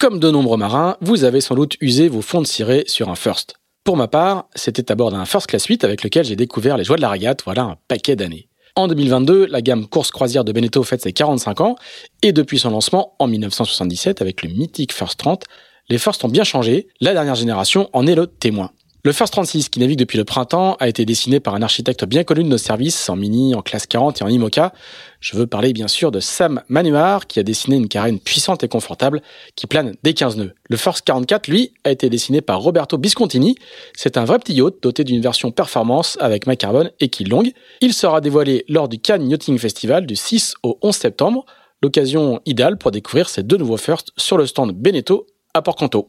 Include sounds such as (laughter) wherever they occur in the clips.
Comme de nombreux marins, vous avez sans doute usé vos fonds de ciré sur un first. Pour ma part, c'était à bord d'un First Class 8 avec lequel j'ai découvert les joies de la régate, voilà un paquet d'années. En 2022, la gamme course croisière de Beneteau fête ses 45 ans, et depuis son lancement en 1977 avec le mythique First 30, les First ont bien changé, la dernière génération en est le témoin. Le First 36, qui navigue depuis le printemps, a été dessiné par un architecte bien connu de nos services, en Mini, en classe 40 et en IMOCA. Je veux parler bien sûr de Sam Manuar, qui a dessiné une carène puissante et confortable, qui plane des 15 nœuds. Le First 44, lui, a été dessiné par Roberto Biscontini. C'est un vrai petit yacht doté d'une version performance avec carbone et quille longue. Il sera dévoilé lors du Cannes Yachting Festival du 6 au 11 septembre. L'occasion idéale pour découvrir ces deux nouveaux First sur le stand Beneteau à Port-Canto.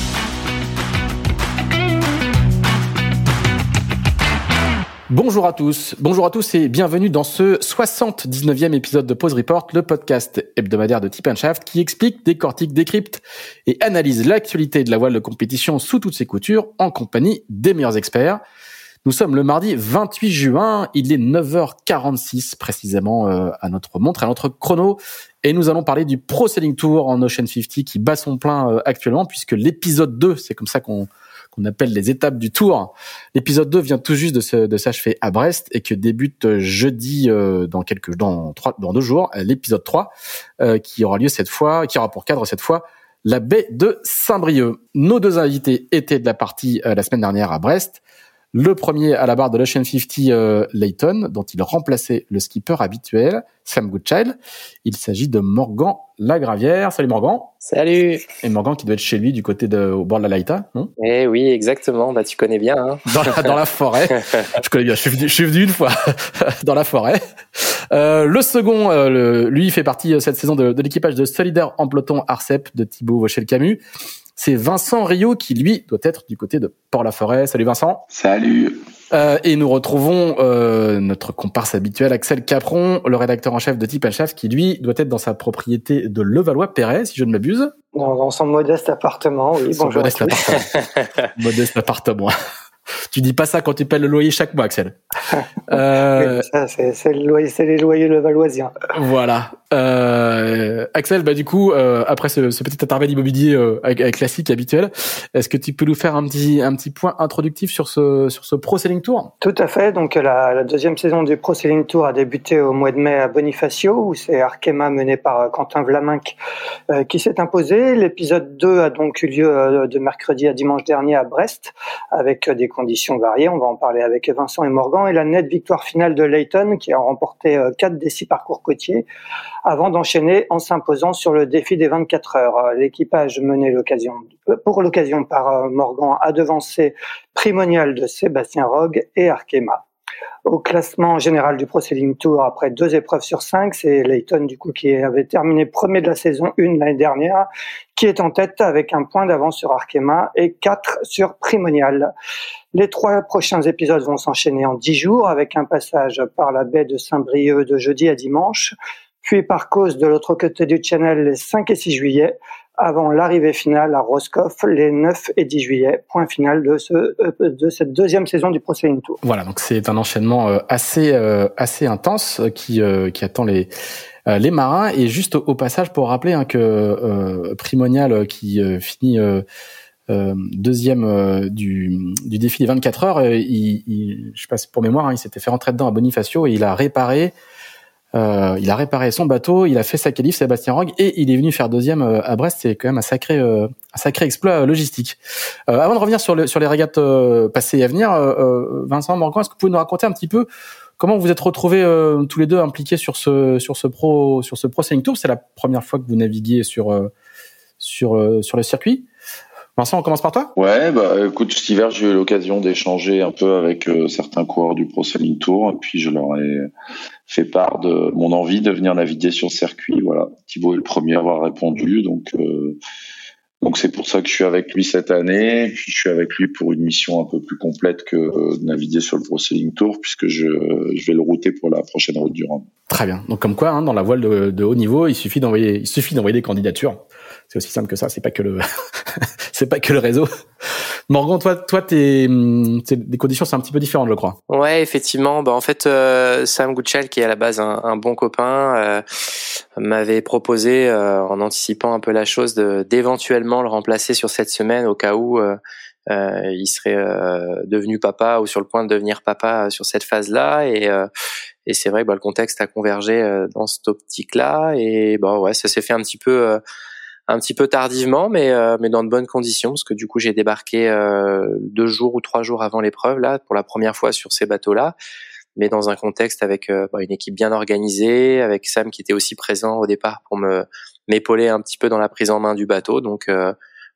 Bonjour à tous, bonjour à tous et bienvenue dans ce 79e épisode de Pause Report, le podcast hebdomadaire de Tip Shaft qui explique, décortique, décrypte et analyse l'actualité de la voile de compétition sous toutes ses coutures en compagnie des meilleurs experts. Nous sommes le mardi 28 juin, il est 9h46 précisément euh, à notre montre, à notre chrono, et nous allons parler du Pro Sailing Tour en Ocean 50 qui bat son plein euh, actuellement puisque l'épisode 2, c'est comme ça qu'on qu'on appelle les étapes du tour. L'épisode 2 vient tout juste de, s'achever à Brest et que débute euh, jeudi euh, dans quelques dans trois dans deux jours euh, l'épisode 3 qui aura lieu cette fois qui aura pour cadre cette fois la baie de Saint-Brieuc. Nos deux invités étaient de la partie la semaine dernière à Brest. Le premier à la barre de l'Ocean 50 euh, Layton, dont il remplaçait le skipper habituel, Sam Goodchild. Il s'agit de Morgan Lagravière. Salut Morgan. Salut. Et Morgan qui doit être chez lui du côté de au bord de la Laïta, non? Eh oui, exactement. Bah tu connais bien. Hein. Dans, la, dans la forêt. (laughs) je connais bien. Je suis venu, je suis venu une fois (laughs) dans la forêt. Euh, le second, euh, lui, il fait partie euh, cette saison de, de l'équipage de Solidaire en peloton Arcep de Thibaut Vauchel-Camus c'est Vincent Rio qui, lui, doit être du côté de Port-la-Forêt. Salut Vincent. Salut. Euh, et nous retrouvons euh, notre comparse habituel, Axel Capron, le rédacteur en chef de Type Chef, qui, lui, doit être dans sa propriété de Levallois-Perret, si je ne m'abuse. Dans, son modeste appartement, oui. bonjour modeste appartement. (laughs) modeste appartement. tu dis pas ça quand tu payes le loyer chaque mois, Axel. (laughs) Euh... c'est le loyer, c'est les loyers levalloisiens. Voilà. Euh, Axel, bah du coup, euh, après ce, ce, petit intervalle immobilier euh, classique habituel, est-ce que tu peux nous faire un petit un petit point introductif sur ce sur ce Pro Selling Tour? Tout à fait. Donc la, la, deuxième saison du Pro Selling Tour a débuté au mois de mai à Bonifacio, où c'est Arkema mené par euh, Quentin Vlaminck euh, qui s'est imposé. L'épisode 2 a donc eu lieu de mercredi à dimanche dernier à Brest, avec des conditions variées. On va en parler avec Vincent et Morgan et la nette victoire finale de Layton qui a remporté quatre des six parcours côtiers avant d'enchaîner en s'imposant sur le défi des 24 heures. L'équipage mené l'occasion, pour l'occasion par euh, Morgan a devancé Primonial de Sébastien Rogue et Arkema. Au classement général du Pro Tour, après deux épreuves sur cinq, c'est Layton du coup qui avait terminé premier de la saison 1 l'année dernière, qui est en tête avec un point d'avance sur Arkema et quatre sur Primonial. Les trois prochains épisodes vont s'enchaîner en dix jours avec un passage par la baie de Saint-Brieuc de jeudi à dimanche, puis par cause de l'autre côté du channel les 5 et 6 juillet, avant l'arrivée finale à Roscoff les 9 et 10 juillet, point final de, ce, euh, de cette deuxième saison du Pro Tour. Voilà, donc c'est un enchaînement euh, assez euh, assez intense qui qui attend les les marins et juste au, passage pour rappeler hein, que Primonial qui finit deuxième du, du défi des 24 heures, il, il, je passe pour mémoire, hein, il s'était fait rentrer dedans à Bonifacio et il a réparé euh, il a réparé son bateau, il a fait sa qualif Sébastien Rogue et il est venu faire deuxième euh, à Brest. C'est quand même un sacré, euh, un sacré exploit logistique. avant de revenir sur, le, sur les régates passées et à venir, Vincent Morgan, est-ce que vous pouvez nous raconter un petit peu comment vous êtes retrouvés tous les deux impliqués sur ce sur ce pro sur ce pro Tour? C'est la première fois que vous naviguez sur sur sur le circuit. Vincent, on commence par toi? Ouais, bah écoute, cet hiver, j'ai eu l'occasion d'échanger un peu avec euh, certains coureurs du Pro Sailing Tour, et puis je leur ai fait part de mon envie de venir naviguer sur le circuit. Voilà, Thibaut est le premier à avoir répondu, donc euh, donc c'est pour ça que je suis avec lui cette année, puis je suis avec lui pour une mission un peu plus complète que euh, naviguer sur le Pro Sailing Tour, puisque je, je vais le router pour la prochaine route du Rhum. Très bien. Donc comme quoi, hein, dans la voile de, de haut niveau, il suffit d'envoyer, il suffit d'envoyer des candidatures. C'est aussi simple que ça. C'est pas que le, (laughs) c'est pas que le réseau. Morgan, toi, toi, t'es, des conditions, c'est un petit peu différent, je crois. Ouais, effectivement. Bah, en fait, euh, Sam Gutschel, qui est à la base un, un bon copain, euh, m'avait proposé, euh, en anticipant un peu la chose, de d'éventuellement le remplacer sur cette semaine au cas où euh, euh, il serait devenu papa ou sur le point de devenir papa sur cette phase-là. Et, et c'est vrai que bah, le contexte a convergé dans cette optique-là. Et bah ouais, ça s'est fait un petit peu un petit peu tardivement, mais euh, mais dans de bonnes conditions, parce que du coup j'ai débarqué euh, deux jours ou trois jours avant l'épreuve là pour la première fois sur ces bateaux-là, mais dans un contexte avec euh, bah, une équipe bien organisée, avec Sam qui était aussi présent au départ pour me m'épauler un petit peu dans la prise en main du bateau. Donc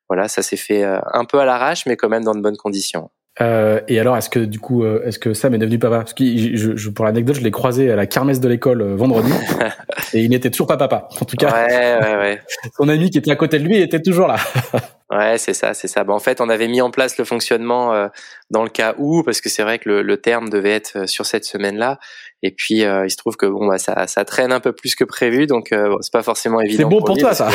voilà, ça s'est fait un peu à l'arrache, mais quand même dans de bonnes conditions. Euh, et alors, est-ce que du coup, euh, est-ce que Sam est devenu papa? Parce que je, je, pour l'anecdote, je l'ai croisé à la kermesse de l'école euh, vendredi, (laughs) et il n'était toujours pas papa. En tout cas, ouais, ouais, ouais. (laughs) son ami qui était à côté de lui était toujours là. (laughs) ouais, c'est ça, c'est ça. Bon, en fait, on avait mis en place le fonctionnement euh, dans le cas où, parce que c'est vrai que le, le, terme devait être sur cette semaine-là, et puis il se trouve que bon, bah, ça, ça traîne un peu plus que prévu, donc bon, c'est pas forcément évident. C'est bon pour, toi, ça.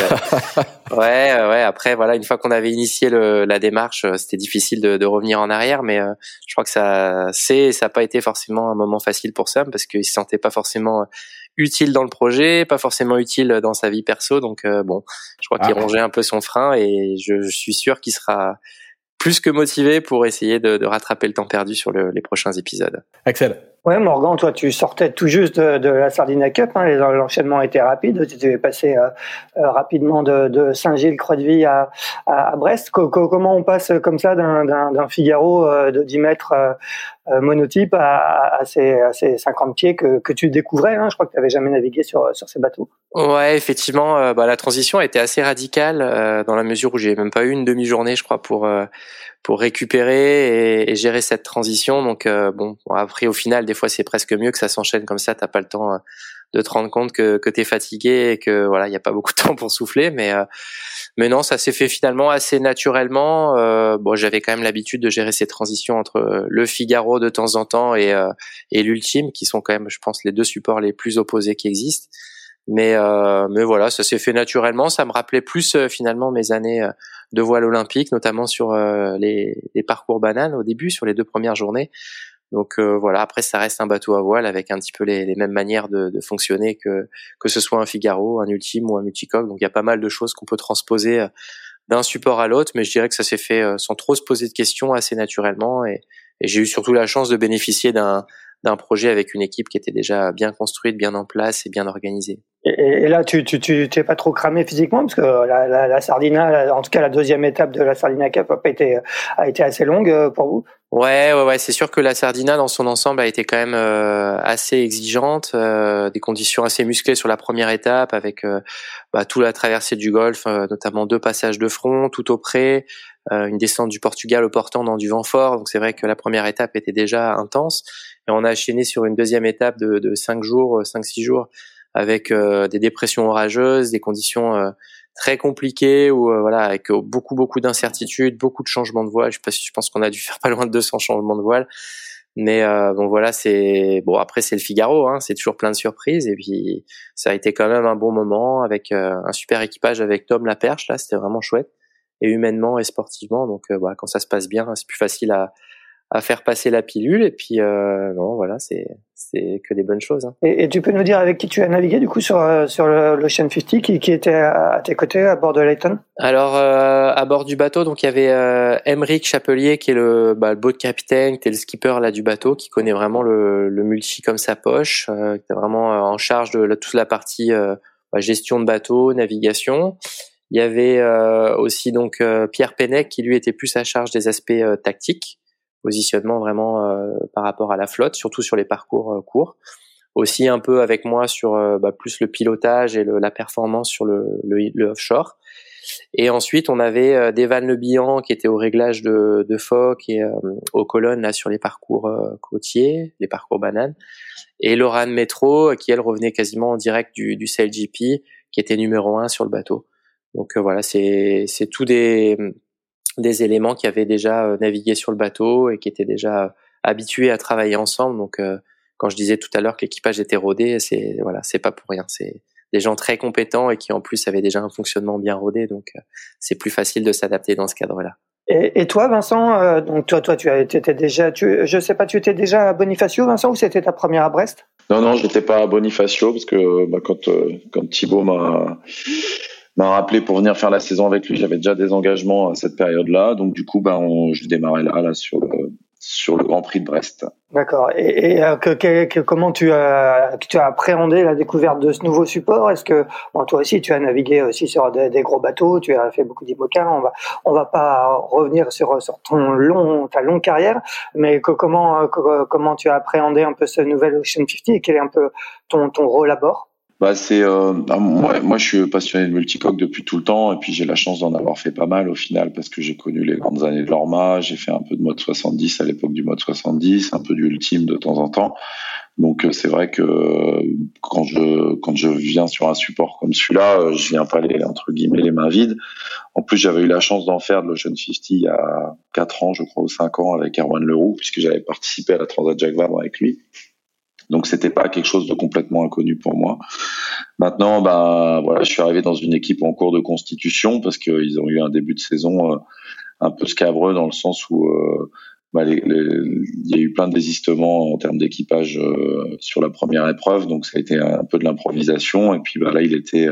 ouais, ouais. Après, voilà, une fois qu'on avait initié le, la démarche, c'était difficile de, de revenir en arrière mais euh, je crois que ça c'est ça n'a pas été forcément un moment facile pour Sam parce qu'il se sentait pas forcément euh, utile dans le projet, pas forcément utile dans sa vie perso. Donc euh, bon, je crois qu'il ah. rongeait un peu son frein et je, suis sûr qu'il sera plus que motivé pour essayer de, rattraper le temps perdu sur les prochains épisodes. Axel. Ouais, Morgan, toi, tu sortais tout juste de, la Sardina Cup. Hein, L'enchaînement était rapide. Tu es passé euh, euh, rapidement de, Saint-Gilles, Croix-de-Vie à, Brest. comment on passe comme ça d'un Figaro euh, de 10 mètres monotype à, ces, 50 pieds que, tu découvrais hein? Je crois que tu n'avais jamais navigué sur, ces bateaux. Ouais, effectivement, bah, la transition a été assez radicale dans la mesure où j'ai même pas eu une demi-journée, je crois, pour pour récupérer et, gérer cette transition. Donc bon, après au final des fois c'est presque mieux que ça s'enchaîne comme ça, t'as pas le temps euh, de te rendre compte que, que t'es fatigué et que voilà, il y a pas beaucoup de (laughs) temps pour souffler, mais euh, mais non, ça s'est fait finalement assez naturellement. Euh, bon, j'avais quand même l'habitude de gérer ces transitions entre le Figaro de temps en temps et et l'Ultime, qui sont quand même, je pense, les deux supports les plus opposés qui existent. Mais mais voilà, ça s'est fait naturellement. Ça me rappelait plus finalement mes années de voile olympique, notamment sur les, les parcours bananes au début, sur les deux premières journées donc euh, voilà, après ça reste un bateau à voile avec un petit peu les, les mêmes manières de, de, fonctionner que que ce soit un Figaro, un Ultime ou un multicoque. Donc il y a pas mal de choses qu'on peut transposer euh, d'un support à l'autre, mais je dirais que ça s'est fait euh, sans trop se poser de questions assez naturellement et, et j'ai eu surtout la chance de bénéficier d'un projet avec une équipe qui était déjà bien construite, bien en place et bien organisée. Et, là, tu tu tu t'es pas trop cramé physiquement parce que la, la, la Sardina, en tout cas la deuxième étape de la Sardina Cup a été a été assez longue pour vous? Ouais, ouais, ouais, c'est sûr que la Sardina dans son ensemble a été quand même euh, assez exigeante, euh, des conditions assez musclées sur la première étape avec euh, bah, toute la traversée du Golfe, notamment deux passages de front tout au près, une descente du Portugal au portant dans du vent fort. Donc c'est vrai que la première étape était déjà intense et on a enchaîné sur une deuxième étape de, de cinq jours, cinq six jours avec des dépressions orageuses, des conditions très compliqué ou euh, voilà avec euh, beaucoup beaucoup d'incertitudes, beaucoup de changements de voile. Je, je pense qu'on a dû (laughs) faire pas loin de 200 changements de voile. Mais euh, bon voilà, c'est bon après c'est le Figaro, hein, c'est toujours plein de surprises et puis ça a été quand même un bon moment avec un super équipage avec Tom Laperche là, c'était vraiment chouette et humainement et sportivement. Donc voilà, quand ça se passe bien, c'est plus facile à à faire passer la pilule et puis euh, non voilà c'est c'est que des bonnes choses. Hein. Et, et, tu peux nous dire avec qui tu as navigué du coup sur euh, sur l'Ocean 50 qui, qui était à, tes côtés à bord de Layton? Alors euh, à bord du bateau donc il y avait euh, Emeric Chapelier qui est le bah, le boat capitaine qui est le skipper là du bateau qui connaît vraiment le, le multi comme sa poche euh, qui est vraiment en charge de toute la partie bah, gestion de bateau navigation. Il y avait aussi donc Pierre Pennec qui lui était plus à charge des aspects tactiques positionnement vraiment euh, par rapport à la flotte, surtout sur les parcours euh, courts. Aussi un peu avec moi sur euh, bah, plus le pilotage et le, la performance sur le, le, le offshore. Et ensuite, on avait euh, Devan Le Bihan qui était au réglage de, de phoques et aux colonnes là sur les parcours côtiers, les parcours bananes. Et Laurent Métro qui elle revenait quasiment en direct du, du CLGP, qui était numéro un sur le bateau. Donc voilà, c'est tous des des éléments qui avaient déjà navigué sur le bateau et qui étaient déjà habitués à travailler ensemble. Donc quand je disais tout à l'heure que l'équipage était rodé, c'est voilà, c'est pas pour rien. C'est des gens très compétents et qui en plus avaient déjà un fonctionnement bien rodé, donc euh, c'est plus facile de s'adapter dans ce cadre-là. Et, toi, Vincent, euh, donc toi, toi, tu étais déjà, tu, je sais pas, tu étais déjà à Bonifacio, Vincent, ou c'était ta première à Brest? Non, non, j'étais pas à Bonifacio parce que bah, quand euh, quand Thibaut m'a m'a rappelé pour venir faire la saison avec lui, j'avais déjà des engagements à cette période-là, donc du coup, bah, on, je démarrais là, là sur sur le Grand Prix de Brest. D'accord. Et, et euh, que, comment tu as, tu as appréhendé la découverte de ce nouveau support? Est-ce que bon, toi aussi tu as navigué aussi sur des, gros bateaux, tu as fait beaucoup d'IMOCA. On va on va pas revenir sur sur ton long ta longue carrière, mais que, comment comment tu as appréhendé un peu ce nouvel Ocean 50 et quel est un peu ton ton rôle à bord? Bah c'est euh, moi, moi je suis passionné de multicoque depuis tout le temps et puis j'ai la chance d'en avoir fait pas mal au final parce que j'ai connu les grandes années de l'Orma, j'ai fait un peu de mode 70 à l'époque du mode 70, un peu du ultime de temps en temps. Donc euh, c'est vrai que quand je quand je viens sur un support comme celui-là, euh, je viens pas les entre guillemets les mains vides. En plus j'avais eu la chance d'en faire de l'Ocean 50 il y a 4 ans je crois ou 5 ans avec Erwan Leroux puisque j'avais participé à la Transat Jacques Vabre avec lui. Donc c'était pas quelque chose de complètement inconnu pour moi. Maintenant, ben voilà, je suis arrivé dans une équipe en cours de constitution parce qu'ils ont eu un début de saison euh, un peu scabreux dans le sens où euh, bah, il y a eu plein de désistements en termes d'équipage euh, sur la première épreuve, donc ça a été un peu de l'improvisation. Et puis bah, là, il était,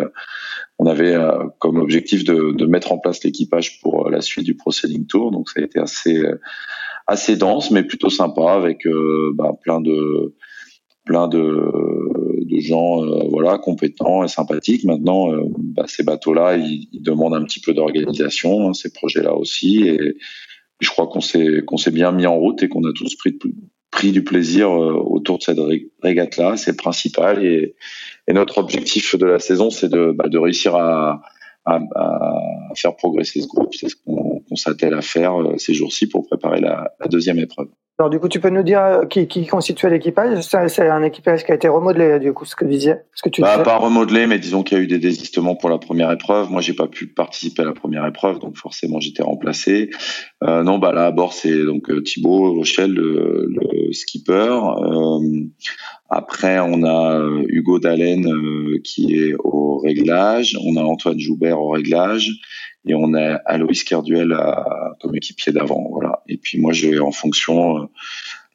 on avait comme objectif de, mettre en place l'équipage pour la suite du Pro Tour, donc ça a été assez assez dense, mais plutôt sympa avec bah, plein de plein de, de gens euh, voilà compétents et sympathiques. Maintenant, euh, bah, ces bateaux-là, ils, demandent un petit peu d'organisation, hein, ces projets-là aussi. Et je crois qu'on s'est qu'on s'est bien mis en route et qu'on a tous pris, pris du plaisir euh, autour de cette régate-là. C'est principal. Et, notre objectif de la saison, c'est de, bah, de réussir à, à, à, faire progresser ce groupe. C'est ce qu'on s'attelle à faire ces jours-ci pour préparer la, la deuxième épreuve. Alors du coup, tu peux nous dire euh, qui, qui constituait l'équipage? C'est un équipage qui a été remodelé, du coup, ce que tu disais. Ce que tu bah, Pas remodelé, mais disons qu'il y a eu des désistements pour la première épreuve. Moi, j'ai pas pu participer à la première épreuve, donc forcément, j'étais remplacé. Euh, non, bah là, à bord, c'est donc euh, Thibaut Rochelle, le, le skipper. Euh, après, on a Hugo Dallène qui est au réglage. On a Antoine Joubert au réglage et on a Aloïs Kerduel à, comme équipier d'avant. Voilà. Et puis moi, j'ai en fonction euh,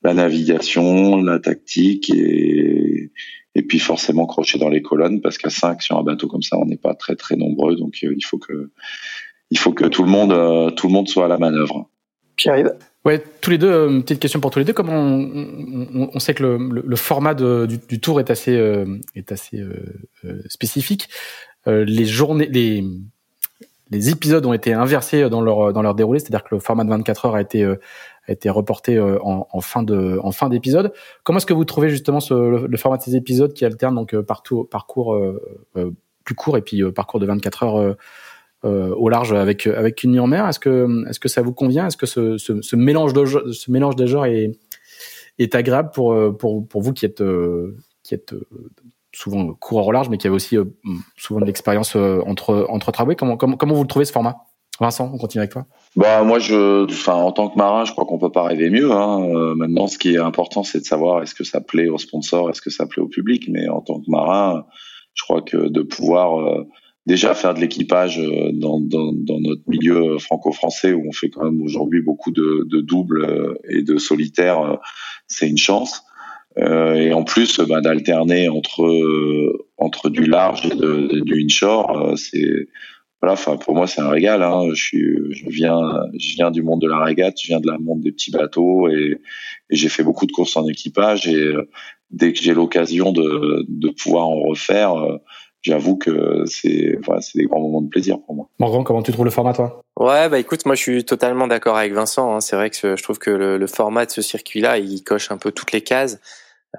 la navigation, la tactique et et puis forcément crocher dans les colonnes parce qu'à 5 sur un bateau comme ça, on n'est pas très très nombreux, donc euh, il faut que il faut que tout le monde euh, tout le monde soit à la manœuvre. Pierre-Yves? Ouais, tous les deux, une petite question pour tous les deux. Comment on, on, sait que le, le, format de, du, du, tour est assez est assez spécifique? les journées, les les épisodes ont été inversés dans leur dans leur déroulé, c'est-à-dire que le format de 24 heures a été euh, a été reporté euh, en, fin de en fin d'épisode. Comment est-ce que vous trouvez justement le, format de ces épisodes qui alternent donc euh, partout parcours plus court et puis parcours de 24 heures au large avec avec une nuit en mer? Est-ce que est-ce que ça vous convient? Est-ce que ce, ce, ce, mélange de ce mélange des genres est est agréable pour pour pour vous qui êtes qui êtes souvent coureur au large, mais qui avait aussi euh, souvent de l'expérience euh, entre entre travaux. Comment, comment comment vous le trouvez ce format? Vincent, on continue avec toi. Bah moi je, en tant que marin, je crois qu'on peut pas rêver mieux. Hein. Euh, maintenant, ce qui est important, c'est de savoir est-ce que ça plaît aux sponsors, est-ce que ça plaît au public. Mais en tant que marin, je crois que de pouvoir déjà faire de l'équipage dans, dans, notre milieu franco-français où on fait quand même aujourd'hui beaucoup de doubles et de solitaires, c'est une chance. Euh, et en plus, bah, d'alterner entre entre du large et de, du inshore, euh, c'est voilà. Enfin, pour moi, c'est un régal. Hein. Je suis, je viens, je viens du monde de la régate, je viens de la monde des petits bateaux et, et j'ai fait beaucoup de courses en équipage. Et euh, dès que j'ai l'occasion de, de pouvoir en refaire, j'avoue que c'est enfin, c'est des grands moments de plaisir pour moi. Morgan, comment tu trouves le format toi? Ouais, bah écoute, moi je suis totalement d'accord avec Vincent. Hein. C'est vrai que je trouve que le, le, format de ce circuit-là, il coche un peu toutes les cases.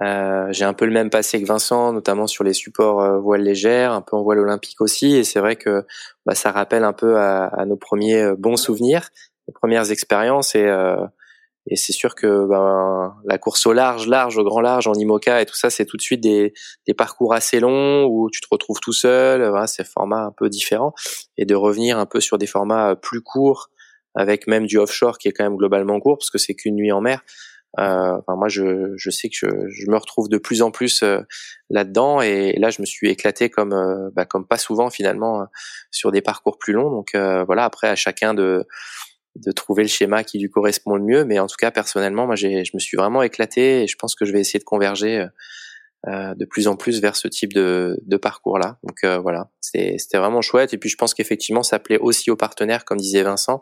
Euh, j'ai un peu le même passé que Vincent, notamment sur les supports euh, voile légère, un peu en voile olympique aussi, et c'est vrai que bah, ça rappelle un peu à, à, nos premiers euh, bons souvenirs, nos premières expériences, et, euh, et c'est sûr que ben, la course au large, large, au grand large, en IMOCA et tout ça, c'est tout de suite des, des, parcours assez longs où tu te retrouves tout seul, voilà, c'est format un peu différent, et de revenir un peu sur des formats plus courts, avec même du offshore qui est quand même globalement court, parce que c'est qu'une nuit en mer. Euh, enfin, moi, je, je, sais que je, je, me retrouve de plus en plus euh, là-dedans, et là, je me suis éclaté comme euh, bah, comme pas souvent finalement euh, sur des parcours plus longs. Donc voilà, après à chacun de de trouver le schéma qui lui correspond le mieux, mais en tout cas personnellement, moi, je me suis vraiment éclaté, et je pense que je vais essayer de converger. De plus en plus vers ce type de, de parcours là. Donc voilà, c'était vraiment chouette. Et puis je pense qu'effectivement ça plaît aussi aux partenaires, comme disait Vincent,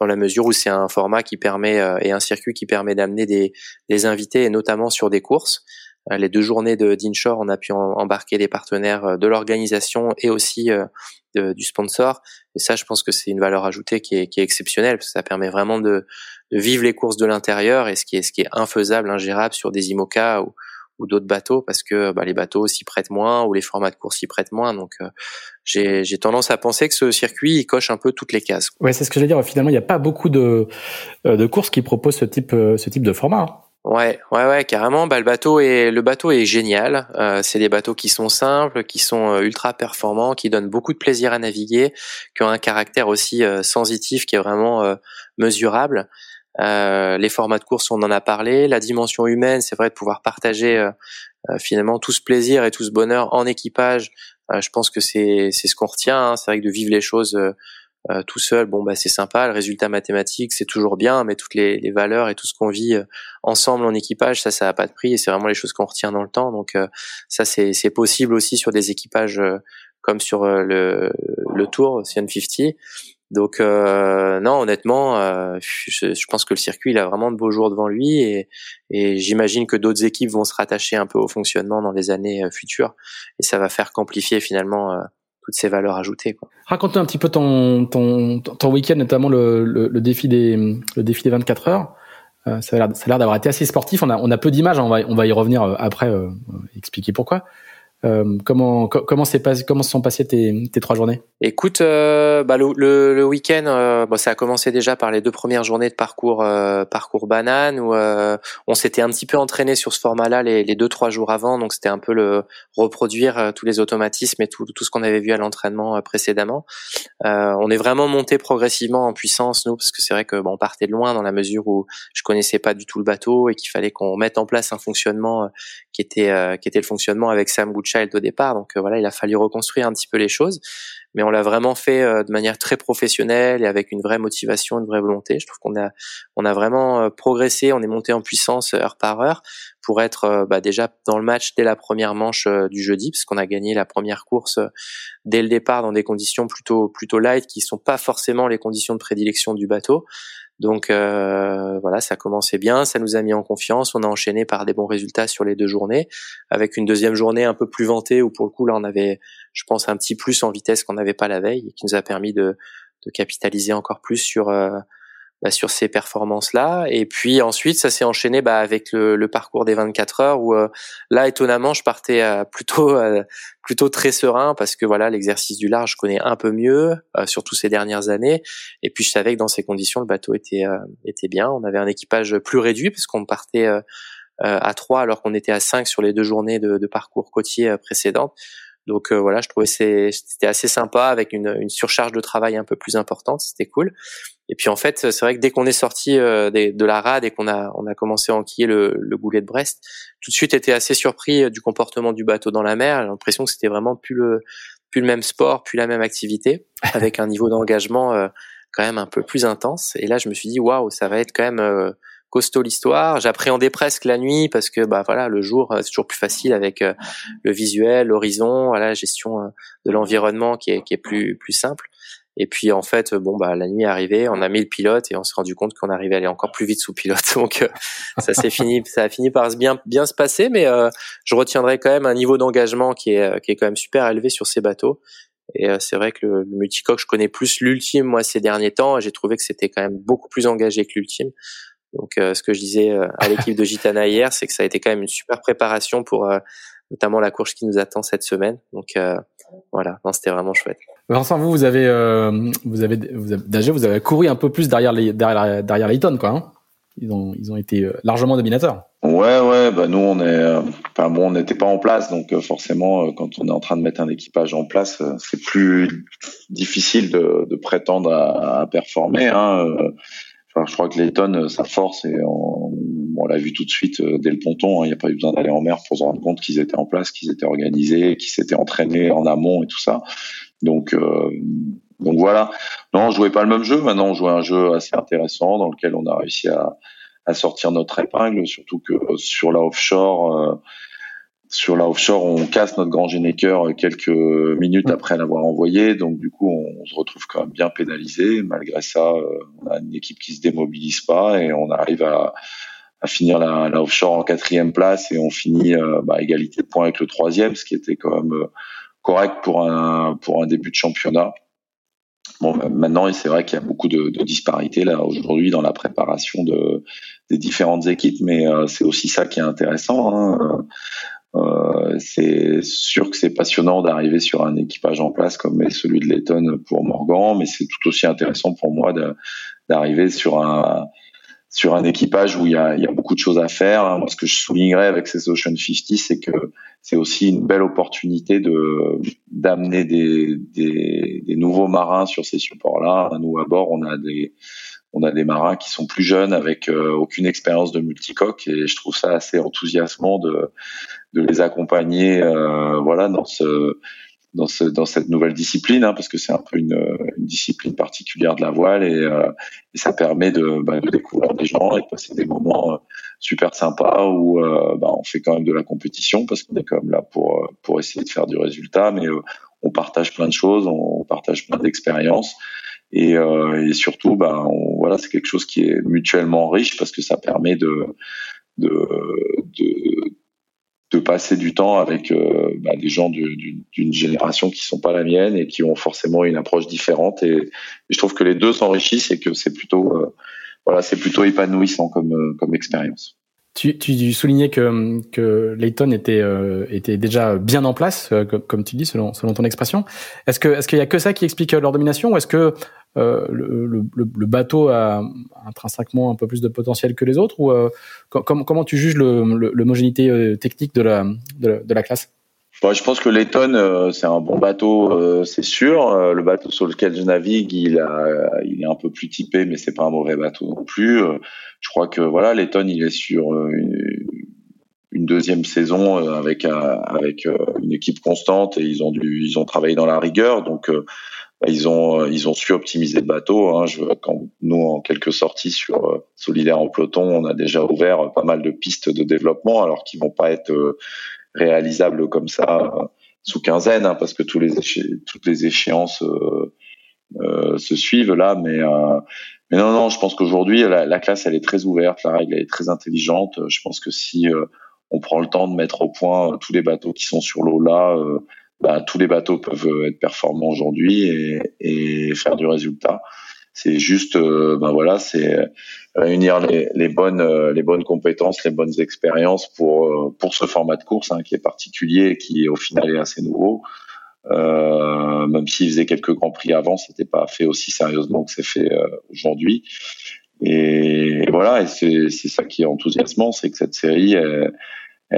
dans la mesure où c'est un format qui permet euh, et un circuit qui permet d'amener des, des invités et notamment sur des courses. Euh, les deux journées de d'Inshore, on a pu embarquer des partenaires euh, de l'organisation et aussi du sponsor. Et ça, je pense que c'est une valeur ajoutée qui est, qui est exceptionnelle parce que ça permet vraiment de, de vivre les courses de l'intérieur et ce qui est ce qui est infaisable, ingérable sur des IMOCA ou, ou d'autres bateaux parce que bah, les bateaux s'y prêtent moins ou les formats de course s'y prêtent moins. Donc euh, j'ai, tendance à penser que ce circuit il coche un peu toutes les cases. Ouais, c'est ce que je veux dire. Finalement, il n'y a pas beaucoup de, euh, de courses qui proposent ce type, euh, ce type de format. Hein. Ouais, ouais, ouais, carrément. Bah, le bateau est le bateau est génial. Euh, c'est des bateaux qui sont simples, qui sont ultra performants, qui donnent beaucoup de plaisir à naviguer, qui ont un caractère aussi sensitif qui est vraiment mesurable. Euh, les formats de course, on en a parlé. La dimension humaine, c'est vrai de pouvoir partager euh, euh, finalement tout ce plaisir et tout ce bonheur en équipage. je pense que c'est c'est ce qu'on retient. Hein. C'est vrai que de vivre les choses tout seul, bon bah c'est sympa. Le résultat mathématique, c'est toujours bien, mais toutes les, les, valeurs et tout ce qu'on vit ensemble en équipage, ça, ça a pas de prix. Et c'est vraiment les choses qu'on retient dans le temps. Donc ça, c'est c'est possible aussi sur des équipages comme sur le le Tour Cn 50 donc euh, non, honnêtement, euh, je, je, pense que le circuit il a vraiment de beaux jours devant lui et, et j'imagine que d'autres équipes vont se rattacher un peu au fonctionnement dans les années euh, futures et ça va faire qu'amplifier finalement euh, toutes ces valeurs ajoutées. Raconte-nous un petit peu ton ton, ton week-end, notamment le, le, le, défi des le défi des 24 heures. Euh, ça a l'air d'avoir été assez sportif. On a on a peu d'images, on va on va y revenir après expliquer pourquoi. Euh, comment comment s'est passé comment se sont passées tes, tes trois journées? Écoute, euh, bah, le, le, le week-end, euh, bon, ça a commencé déjà par les deux premières journées de parcours parcours banane où on s'était un petit peu entraîné sur ce format-là les, les, deux trois jours avant, donc c'était un peu le reproduire tous les automatismes et tout tout ce qu'on avait vu à l'entraînement précédemment. on est vraiment monté progressivement en puissance nous parce que c'est vrai que bon, on partait de loin dans la mesure où je connaissais pas du tout le bateau et qu'il fallait qu'on mette en place un fonctionnement qui était qui était le fonctionnement avec Sam Gucci au départ. Donc euh, voilà, il a fallu reconstruire un petit peu les choses, mais on l'a vraiment fait euh, de manière très professionnelle et avec une vraie motivation, une vraie volonté. Je trouve qu'on a on a vraiment euh, progressé, on est monté en puissance heure par heure pour être bah, déjà dans le match dès la première manche du jeudi, parce qu'on a gagné la première course dès le départ dans des conditions plutôt plutôt light, qui sont pas forcément les conditions de prédilection du bateau. Donc euh, voilà, ça commençait bien, ça nous a mis en confiance. On a enchaîné par des bons résultats sur les deux journées, avec une deuxième journée un peu plus vantée où pour le coup là on avait, je pense, un petit plus en vitesse qu'on n'avait pas la veille et qui nous a permis de, capitaliser encore plus sur euh, bah, sur ces performances-là. Et puis ensuite, ça s'est enchaîné bah, avec le, le, parcours des 24 heures où euh, là, étonnamment, je partais euh, plutôt euh, plutôt très serein parce que voilà, l'exercice du large, je connais un peu mieux, surtout ces dernières années. Et puis je savais que dans ces conditions, le bateau était était bien. On avait un équipage plus réduit parce qu'on partait à 3 alors qu'on était à 5 sur les deux journées de, de parcours côtier précédentes. Donc voilà, je trouvais c'était assez sympa avec une, une surcharge de travail un peu plus importante, c'était cool. Et puis en fait, c'est vrai que dès qu'on est sorti euh, de la rade et qu'on a on a commencé à enquiller le, le boulet de Brest, tout de suite été assez surpris euh, du comportement du bateau dans la mer. J'ai l'impression que c'était vraiment plus le plus le même sport, plus la même activité, (laughs) avec un niveau d'engagement euh, quand même un peu plus intense. Et là, je me suis dit waouh, ça va être quand même costaud l'histoire. J'appréhendais presque la nuit parce que bah voilà, le jour c'est toujours plus facile avec le visuel, l'horizon, la gestion de l'environnement qui est qui est plus plus simple. Et puis en fait, bon bah la nuit est arrivée, on a mis le pilote et on s'est rendu compte qu'on arrivait à aller encore plus vite sous pilote. (laughs) Donc euh, ça s'est (laughs) fini, ça a fini par bien bien se passer, mais euh, je retiendrai quand même un niveau d'engagement qui est euh, qui est quand même super élevé sur ces bateaux. Et c'est vrai que le, le, multicoque, je connais plus l'ultime moi ces derniers temps. J'ai trouvé que c'était quand même beaucoup plus engagé que l'ultime. Donc, ce que je disais à l'équipe de Gitana (laughs) hier, c'est que ça a été quand même une super préparation pour notamment la course qui nous attend cette semaine. Donc voilà, c'était vraiment chouette. Vincent, vous, vous avez, vous avez, vous avez, vous avez couru un peu plus derrière les, derrière, derrière Layton, quoi. Hein ils ont, ils ont été largement dominateurs. Ouais, ouais, bah nous on est, enfin bon, on n'était pas en place, donc forcément, quand on est en train de mettre un équipage en place, c'est plus difficile de, de prétendre à, à performer. Hein. Enfin, je crois que Layton, sa force, et on, on l'a vu tout de suite dès le ponton. Hein. Il n'y a pas eu besoin d'aller en mer pour se rendre compte qu'ils étaient en place, qu'ils étaient organisés, qu'ils s'étaient entraînés en amont et tout ça. Donc, euh, donc voilà. Non, on jouait pas le même jeu. Maintenant, on jouait un jeu assez intéressant dans lequel on a réussi à, à sortir notre épingle, surtout que sur la offshore. Euh, sur la offshore, on casse notre grand généqueur quelques minutes après l'avoir envoyé, donc du coup, on, se retrouve quand même bien pénalisé. Malgré ça, euh, on a une équipe qui se démobilise pas et on arrive à, à finir la, la, offshore en quatrième place et on finit euh, bah, égalité de points avec le troisième, ce qui était quand même euh, correct pour un pour un début de championnat. Bon, bah, maintenant, c'est vrai qu'il y a beaucoup de, de disparités là aujourd'hui dans la préparation de des différentes équipes, mais euh, c'est aussi ça qui est intéressant. Hein. Euh, c'est sûr que c'est passionnant d'arriver sur un équipage en place comme celui de Letton pour Morgan, mais c'est tout aussi intéressant pour moi d'arriver sur un sur un équipage où il y a, y a beaucoup de choses à faire. Moi, ce que je soulignerais avec ces Ocean 50, c'est que c'est aussi une belle opportunité de d'amener des, des, des, nouveaux marins sur ces supports-là. Nous, à bord, on a des on a des marins qui sont plus jeunes avec euh, aucune expérience de multicoque et je trouve ça assez enthousiasmant de de les accompagner euh, voilà dans ce dans, ce, dans cette nouvelle discipline, hein, parce que c'est un peu une, discipline particulière de la voile et, euh, ça permet de, bah, de, découvrir des gens et de passer des moments euh, super sympas où bah, on fait quand même de la compétition parce qu'on est quand même là pour pour essayer de faire du résultat, mais on partage plein de choses, on partage plein d'expériences et, surtout, bah, voilà, c'est quelque chose qui est mutuellement riche parce que ça permet de de passer du temps avec euh, bah, des gens d'une génération qui sont pas la mienne et qui ont forcément une approche différente. Et, je trouve que les deux s'enrichissent et que c'est plutôt, euh, voilà, c'est plutôt épanouissant comme, euh, comme expérience. Tu, tu, soulignais que, que Layton était, était déjà bien en place, comme, tu dis, selon, selon ton expression. Est-ce que est-ce qu'il y a que ça qui explique leur domination, ou est-ce que euh, le, bateau a intrinsèquement un peu plus de potentiel que les autres ou euh, comment tu juges l'homogénéité euh, technique de la, de la, classe? Je pense que l'Eton, c'est un bon bateau, c'est sûr. Le bateau sur lequel je navigue, il est un peu plus typé, mais c'est pas un mauvais bateau non plus. Je crois que voilà, l'Eton, il est sur une, une deuxième saison avec avec une équipe constante et ils ont dû, ils ont travaillé dans la rigueur. Donc bah, ils ont euh, ils ont su optimiser le bateau. Hein. Quand nous en quelques sorties sur euh, Solidaire en peloton, on a déjà ouvert pas mal de pistes de développement, alors qu'ils vont pas être euh, réalisables comme ça sous quinzaine, hein, parce que toutes les échéances euh, se suivent là. Mais mais non non, je pense qu'aujourd'hui la, la, classe elle est très ouverte, la règle elle est très intelligente. Je pense que si on prend le temps de mettre au point tous les bateaux qui sont sur l'eau là bah, tous les bateaux peuvent être performants aujourd'hui et, faire du résultat. C'est juste, euh, ben voilà, c'est réunir les, bonnes, euh, compétences, les bonnes expériences pour euh, pour ce format de course hein, qui est particulier et qui au final est assez nouveau. Euh, même s'il faisait quelques grands prix avant, c'était pas fait aussi sérieusement que c'est fait aujourd'hui. Et, voilà, et c'est ça qui est enthousiasmant, c'est que cette série,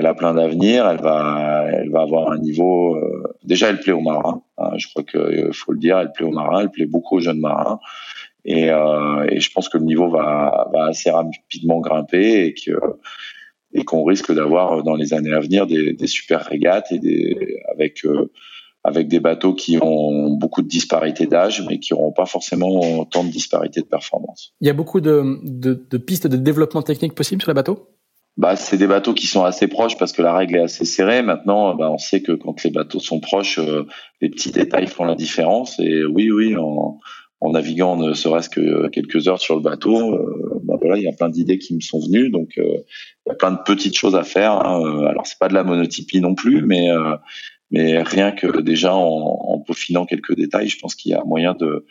a plein d'avenir. Elle va, elle va avoir un niveau. Euh, déjà, elle plaît aux marins. Hein, je crois qu'il euh, faut le dire. Elle plaît aux marins. Elle plaît beaucoup aux jeunes marins. Et, euh, je pense que le niveau va, assez rapidement grimper et que qu'on risque d'avoir dans les années à venir des, des super régates et avec euh, avec des bateaux qui ont beaucoup de disparité d'âge, mais qui n'auront pas forcément tant de disparité de performance. Il y a beaucoup de, de pistes de développement technique possibles sur les bateaux? Bah, c'est des bateaux qui sont assez proches parce que la règle est assez serrée. Maintenant, bah, on sait que quand les bateaux sont proches, euh, les petits détails font la différence. Et oui, oui, en, en naviguant ne serait-ce que quelques heures sur le bateau, euh, bah, voilà, il y a plein d'idées qui me sont venues. Donc, euh, il y a plein de petites choses à faire. Hein. Alors, c'est pas de la monotypie non plus, mais mais rien que déjà en, en peaufinant quelques détails, je pense qu'il y a moyen de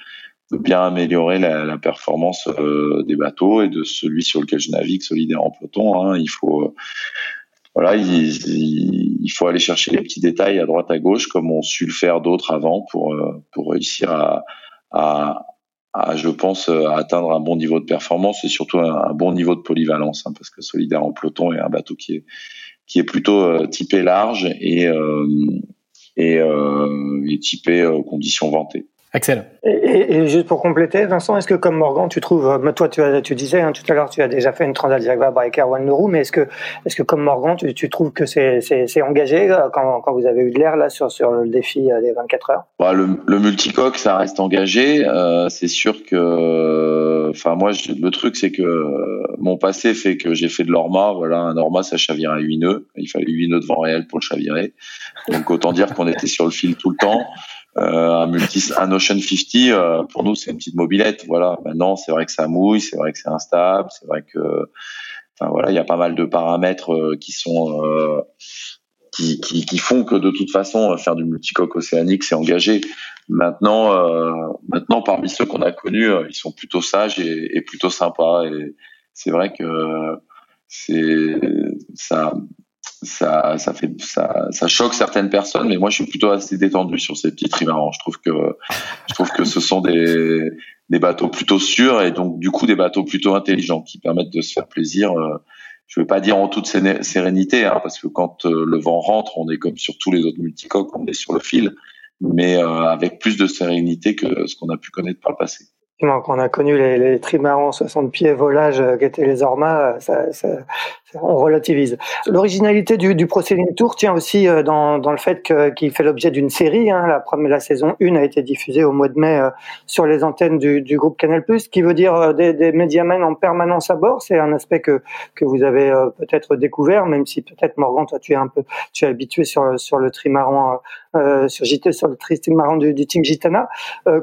de bien améliorer la, la performance des bateaux et de celui sur lequel je navigue, solidaire en peloton. Hein. Il faut voilà, il, il, faut aller chercher les petits détails à droite à gauche, comme ont su le faire d'autres avant, pour pour réussir à, à, à, je pense, à atteindre un bon niveau de performance et surtout un, bon niveau de polyvalence, hein, parce que solidaire en peloton est un bateau qui est qui est plutôt typé large et et, euh, et typé conditions ventées. Excellent. Et, et, juste pour compléter, Vincent, est-ce que comme Morgan, tu trouves, euh, toi tu, as, tu disais hein, tout à l'heure, tu as déjà fait une Transat Jaguar Breaker One Roue, mais est-ce que, est-ce que comme Morgan, tu, tu trouves que c'est, c'est, c'est engagé euh, quand, quand vous avez eu de l'air là sur, sur le défi euh, des 24 heures? Bah, le, le multicoque, ça reste engagé. Euh, c'est sûr que, enfin moi, je, le truc c'est que mon passé fait que j'ai fait de l'orma. Voilà, un orma, ça chavire à 8 nœuds. Il fallait 8 nœuds de vent réel pour le chavirer. Donc autant dire qu'on était sur le fil tout le temps. Euh, un multi, un Ocean 50, euh, pour nous, c'est une petite mobilette. Voilà. Maintenant, c'est vrai que ça mouille, c'est vrai que c'est instable, c'est vrai que, enfin voilà, il y a pas mal de paramètres euh, qui sont qui, qui, qui, font que de toute façon, faire du multicoque océanique, c'est engagé. Maintenant, maintenant, parmi ceux qu'on a connus, ils sont plutôt sages et, et plutôt sympas. Et c'est vrai que c'est ça ça, ça fait, ça, ça choque certaines personnes, mais moi je suis plutôt assez détendu sur ces petits trimarans. Je trouve que, je trouve que ce sont des, des bateaux plutôt sûrs et donc du coup des bateaux plutôt intelligents qui permettent de se faire plaisir. Euh, je veux pas dire en toute sérénité, hein, parce que quand euh, le vent rentre, on est comme sur tous les autres multicoques, on est sur le fil, mais euh, avec plus de sérénité que ce qu'on a pu connaître par le passé quand on a connu les, les trimarans 60 pieds volage euh, qui étaient les ormas, ça, ça, on relativise. L'originalité du, du Pro Tour tient aussi euh, dans, dans le fait qu'il fait l'objet d'une série. Hein. La, première, la saison 1 a été diffusée au mois de mai sur les antennes du, du groupe Canal+, qui veut dire des, des médiamens en permanence à bord. C'est un aspect que, que vous avez peut-être découvert, même si peut-être Morgan, toi tu es un peu tu es habitué sur, sur le trimaran euh, sur sur le trimaran du, du team Gitana.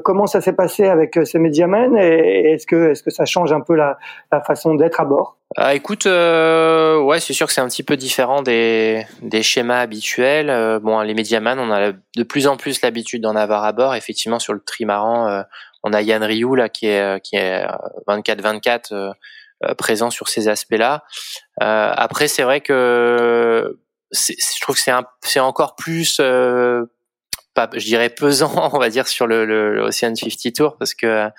comment ça s'est passé avec ces médias et est-ce que est-ce que ça change un peu la, la façon d'être à bord? Ah, écoute, euh, ouais, c'est sûr que c'est un petit peu différent des, des schémas habituels. Euh, bon, les Mediaman, on a de plus en plus l'habitude d'en avoir à bord. Effectivement, sur le trimaran, euh, on a Yann Ryu là qui est qui est 24-24 présent sur ces aspects-là. après, c'est vrai que je trouve que c'est encore plus pas, je dirais pesant, (laughs) on va dire sur le, le, Ocean 50 Tour parce que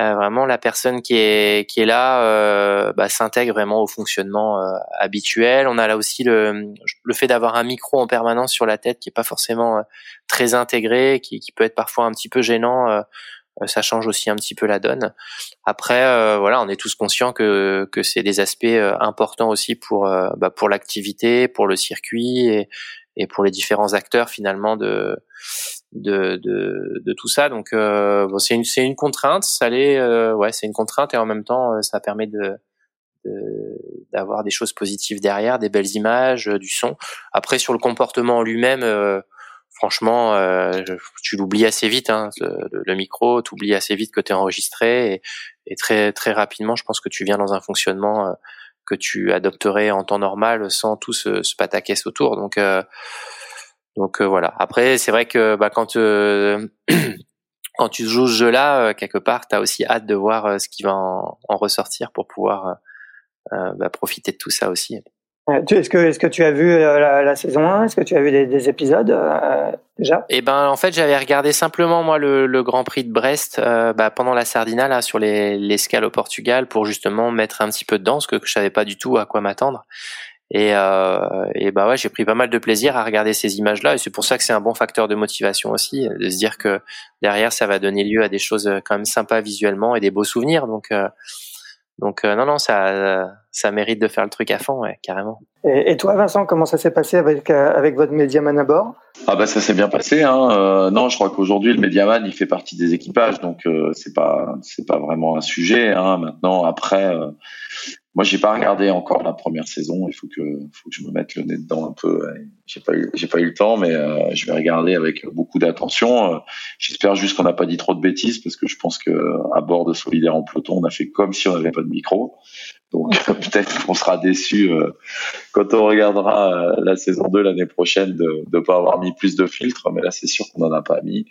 euh, vraiment la personne qui est qui est là euh, bah, s'intègre vraiment au fonctionnement euh, habituel. On a là aussi le le fait d'avoir un micro en permanence sur la tête qui est pas forcément euh, très intégré, qui, qui peut être parfois un petit peu gênant. Euh, ça change aussi un petit peu la donne. Après, voilà, on est tous conscients que que c'est des aspects importants aussi pour bah, pour l'activité, pour le circuit et, et pour les différents acteurs finalement de de, de, de tout ça. Donc euh, bon, c'est une c'est une contrainte, ça l'est, euh, ouais, c'est une contrainte et en même temps euh, ça permet de d'avoir des choses positives derrière, des belles images, du son. Après sur le comportement lui-même, franchement, tu l'oublies assez vite, hein, le, micro, tu oublies assez vite que tu es enregistré et, très très rapidement, je pense que tu viens dans un fonctionnement que tu adopterais en temps normal sans tout ce, ce pataquès autour. Donc, euh, donc euh, voilà. Après, c'est vrai que bah, quand euh, (clears throat) quand tu joues ce jeu-là, quelque part, tu as aussi hâte de voir ce qui va en, en ressortir pour pouvoir bah, profiter de tout ça aussi. Est-ce que, est-ce que tu as vu euh, la, la saison 1 Est-ce que tu as vu des, des épisodes euh, déjà? Eh ben, en fait, j'avais regardé simplement moi le, le Grand Prix de Brest euh, bah, pendant la Sardina là sur les l'escale au Portugal pour justement mettre un petit peu dedans, parce que je savais pas du tout à quoi m'attendre. Et, euh, et bah ouais, j'ai pris pas mal de plaisir à regarder ces images-là, et c'est pour ça que c'est un bon facteur de motivation aussi, de se dire que derrière ça va donner lieu à des choses quand même sympas visuellement et des beaux souvenirs. Donc donc euh, non, non, ça, ça mérite de faire le truc à fond, ouais, carrément. Et, et toi, Vincent, comment ça s'est passé avec euh, avec votre Mediaman à bord? Ah bah ça s'est bien passé. Hein. Euh, non, je crois qu'aujourd'hui le Mediaman il fait partie des équipages, donc c'est pas c'est pas vraiment un sujet. Hein. Maintenant, après, moi, j'ai pas regardé encore la première saison. Il faut que, faut que je me mette le nez dedans un peu. J'ai pas eu, j'ai pas eu le temps, mais euh, je vais regarder avec beaucoup d'attention. Euh, j'espère juste qu'on n'a pas dit trop de bêtises parce que je pense que à bord de Solidaire en peloton, on a fait comme si on n'avait pas de micro. Donc (laughs) peut-être qu'on sera déçu euh, quand on regardera la saison 2 l'année prochaine de ne pas avoir mis plus de filtres. Mais là, c'est sûr qu'on en a pas mis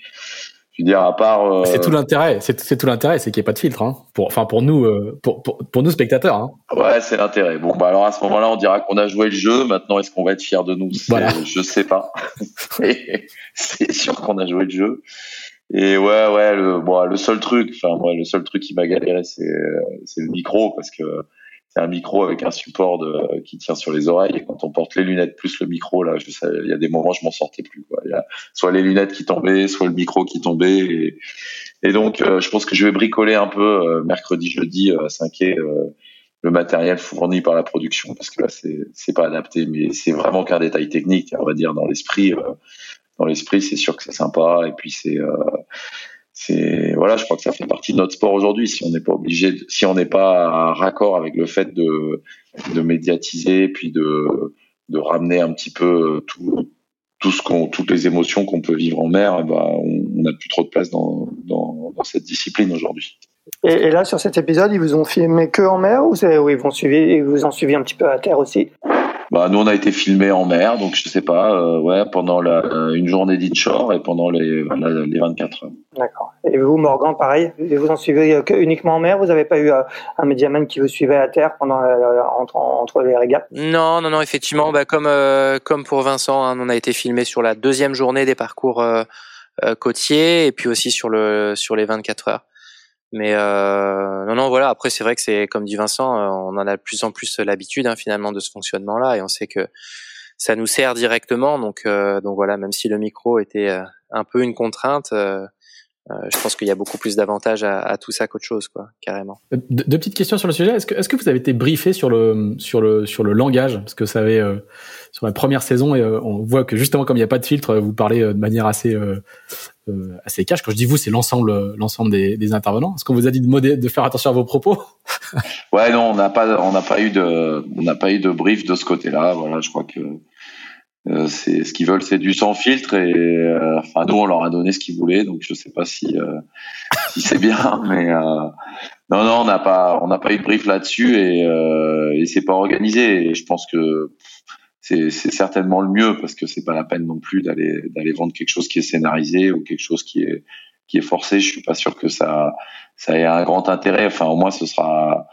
Je veux dire, à part. Euh, c'est tout l'intérêt. C'est tout l'intérêt, c'est qu'il n'y ait pas de filtre. Hein. Pour, enfin, pour nous, euh, pour, pour, pour, nous spectateurs. Hein. Ouais, c'est l'intérêt. Bon, bah alors à ce moment-là, on dira qu'on a joué le jeu. Maintenant, est-ce qu'on va être fier de nous? Voilà. Je sais pas. (laughs) c'est sûr qu'on a joué le jeu. Et ouais, ouais, le, bon, le seul truc, enfin, moi, le seul truc qui m'a galéré, c'est, c'est le micro, parce que un micro avec un support qui tient sur les oreilles. Et quand on porte les lunettes plus le micro, là, il y a des moments, je m'en sortais plus. Quoi. Il y a soit les lunettes qui tombaient, soit le micro qui tombait. Et, donc, euh, je pense que je vais bricoler un peu euh, mercredi, jeudi à 5 euh, le matériel fourni par la production parce que là, c'est pas adapté, mais c'est vraiment qu'un détail technique. On va dire dans l'esprit, dans l'esprit, c'est sûr que c'est sympa. Et puis c'est voilà, je crois que ça fait partie de notre sport aujourd'hui. Si on n'est pas obligé, si on n'est pas raccord avec le fait de, de médiatiser, puis de, de ramener un petit peu tout, tout ce qu'on, toutes les émotions qu'on peut vivre en mer, bah, on n'a plus trop de place dans, dans, cette discipline aujourd'hui. Et, là, sur cet épisode, ils vous ont filmé que en mer ou, ou ils, vont suivre, ils vous ont suivi un petit peu à terre aussi? Bah, nous, on a été filmé en mer, donc je sais pas, euh, ouais, pendant la, euh, une journée d'Inshore et pendant les, les 24 heures. D'accord. Et vous, Morgan, pareil, vous en suivez euh, uniquement en mer? Vous n'avez pas eu un médiaman qui vous suivait à terre pendant entre, entre, les régates? Non, non, non, effectivement, bah, comme comme pour Vincent, hein, on a été filmé sur la deuxième journée des parcours côtiers et puis aussi sur le sur les 24 heures. Mais euh, non, non, voilà. Après, c'est vrai que c'est comme dit Vincent, euh, on en a de plus en plus l'habitude hein, finalement de ce fonctionnement-là, et on sait que ça nous sert directement. Donc, euh, donc voilà, même si le micro était euh, un peu une contrainte, euh, euh, je pense qu'il y a beaucoup plus d'avantages à, tout ça qu'autre chose, quoi, carrément. De, deux petites questions sur le sujet. Est-ce que, est-ce que vous avez été briefé sur le sur le sur le langage? Parce que ça avait euh, sur la première saison et euh, on voit que justement comme il n'y a pas de filtre, vous parlez de manière assez assez cash. Quand je dis vous, c'est l'ensemble l'ensemble des, intervenants. Est-ce qu'on vous a dit de, faire attention à vos propos? (laughs) Ouais, non, on n'a pas on n'a pas eu de on n'a pas eu de brief de ce côté-là. Voilà, je crois que euh, ce qu'ils veulent, c'est du sans filtre et euh, nous on leur a donné ce qu'ils voulaient, donc je sais pas si euh, (laughs) si c'est bien, mais non non on n'a pas on n'a pas eu de brief là-dessus et, et c'est pas organisé. Je pense que c'est certainement le mieux parce que c'est pas la peine non plus d'aller vendre quelque chose qui est scénarisé ou quelque chose qui est forcé. Je suis pas sûr que ça ça ait un grand intérêt. Enfin au moins ce sera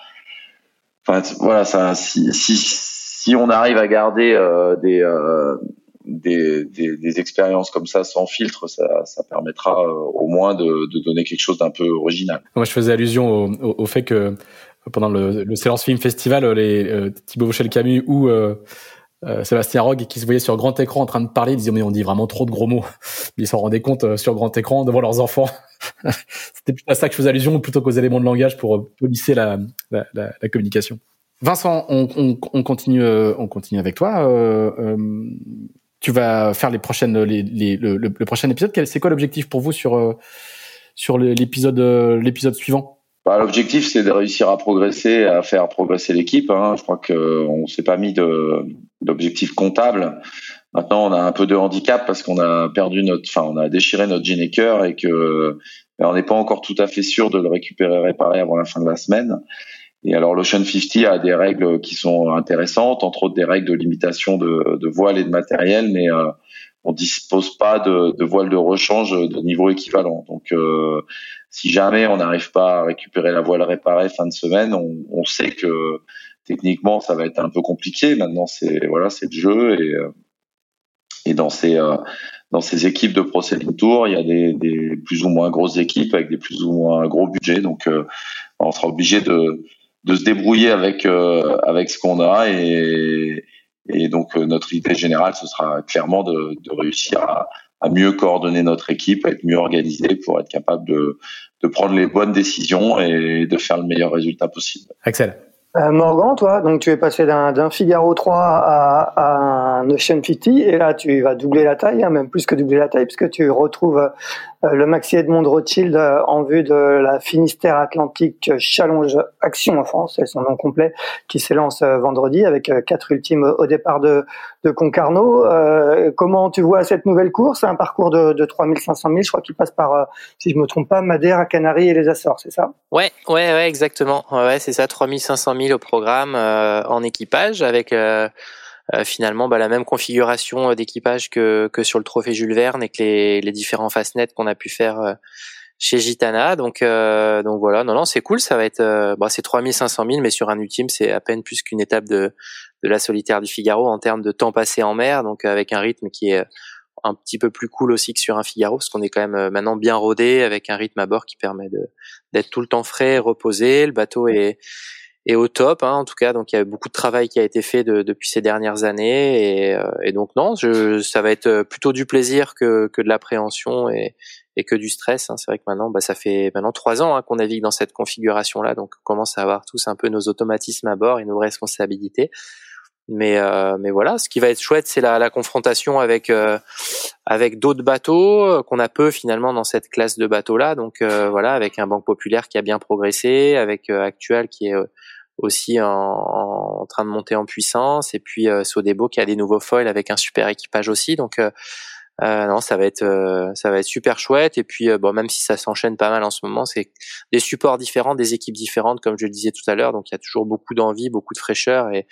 enfin voilà si on arrive à garder euh, des, euh, des, expériences comme ça sans filtre, ça, permettra euh, au moins de, donner quelque chose d'un peu original. Moi, je faisais allusion au, fait que pendant le, le Silence Film Festival, les Thibaut Vauchel-Camus ou euh, Sébastien Rogue qui se voyaient sur grand écran en train de parler, ils disaient mais on dit vraiment trop de gros mots. (laughs) Ils s'en rendaient compte sur grand écran devant leurs enfants. (laughs) C'était plutôt à ça que je faisais allusion plutôt qu'aux éléments de langage pour polisser la, la, la, la communication. Vincent, on, on, on, continue, euh, on continue avec toi. Euh, euh, tu vas faire les prochaines, les, les, le, le, prochain épisode. C'est quoi l'objectif pour vous sur euh, sur l'épisode l'épisode suivant? Bah, L'objectif, c'est de réussir à progresser, à faire progresser l'équipe. Hein. Je crois que on s'est pas mis d'objectif comptable. Maintenant, on a un peu de handicap parce qu'on a perdu notre, enfin, on a déchiré notre génécœur et que on n'est pas encore tout à fait sûr de le récupérer réparé avant la fin de la semaine. Et alors l'Ocean 50 a des règles qui sont intéressantes, entre autres des règles de limitation de, de voile et de matériel, mais euh, on dispose pas de, de voile de rechange de niveau équivalent. Donc euh, si jamais on n'arrive pas à récupérer la voile réparée fin de semaine, on, on, sait que techniquement ça va être un peu compliqué. Maintenant c'est voilà c'est le jeu et euh, et dans ces euh, dans ces équipes de Pro Tour, il y a des, des, plus ou moins grosses équipes avec des plus ou moins gros budgets. Donc euh, on sera obligé de de se débrouiller avec avec ce qu'on a et et donc notre idée générale ce sera clairement de, de réussir à, à, mieux coordonner notre équipe, à être mieux organisé pour être capable de de prendre les bonnes décisions et de faire le meilleur résultat possible. Axel. Euh, Morgan, toi, donc tu es passé d'un Figaro 3 à, un Ocean 50 et là tu vas doubler la taille, hein, même plus que doubler la taille, puisque tu retrouves le Maxi Edmond Rothschild euh, en vue de la Finistère Atlantique Challenge Action en France, c'est son nom complet, qui s'élance vendredi avec quatre ultimes au départ de, de Concarneau. comment tu vois cette nouvelle course? Un parcours de, de 3500 000, je crois qu'il passe par, si je me trompe pas, Madère, Canaries et les Açores, c'est ça? Ouais, ouais, ouais, exactement. Ouais, c'est ça, 3500 000 au programme euh, en équipage avec euh, finalement bah, la même configuration d'équipage que, que sur le trophée Jules Verne et que les, les différents fastnets qu'on a pu faire chez Gitana. Donc, euh, donc voilà, non, non, c'est cool. Ça va être, euh, bon, c'est 3500 000, mais sur un ultime, c'est à peine plus qu'une étape de, de la solitaire du Figaro en termes de temps passé en mer. Donc, avec un rythme qui est un petit peu plus cool aussi que sur un Figaro, parce qu'on est quand même euh, maintenant bien rodé avec un rythme à bord qui permet de d'être tout le temps frais, reposé. Le bateau est est au top, hein, en tout cas. Donc il y a beaucoup de travail qui a été fait de, depuis ces dernières années, et, euh, et donc non, je, ça va être plutôt du plaisir que, que de l'appréhension et, et que du stress. Hein. C'est vrai que maintenant, bah, ça fait maintenant trois ans hein, qu'on navigue dans cette configuration-là, donc on commence à avoir tous un peu nos automatismes à bord et nos responsabilités. Mais euh, mais voilà, ce qui va être chouette, c'est la, la, confrontation avec euh, avec d'autres bateaux euh, qu'on a peu finalement dans cette classe de bateaux là. Donc voilà, avec un Banque Populaire qui a bien progressé, avec Actual qui est aussi en, en, train de monter en puissance, et puis Sodebo qui a des nouveaux foils avec un super équipage aussi. Donc euh, non, ça va être euh, ça va être super chouette. Et puis euh, bon même si ça s'enchaîne pas mal en ce moment, c'est des supports différents, des équipes différentes comme je le disais tout à l'heure, donc il y a toujours beaucoup d'envie, beaucoup de fraîcheur. Et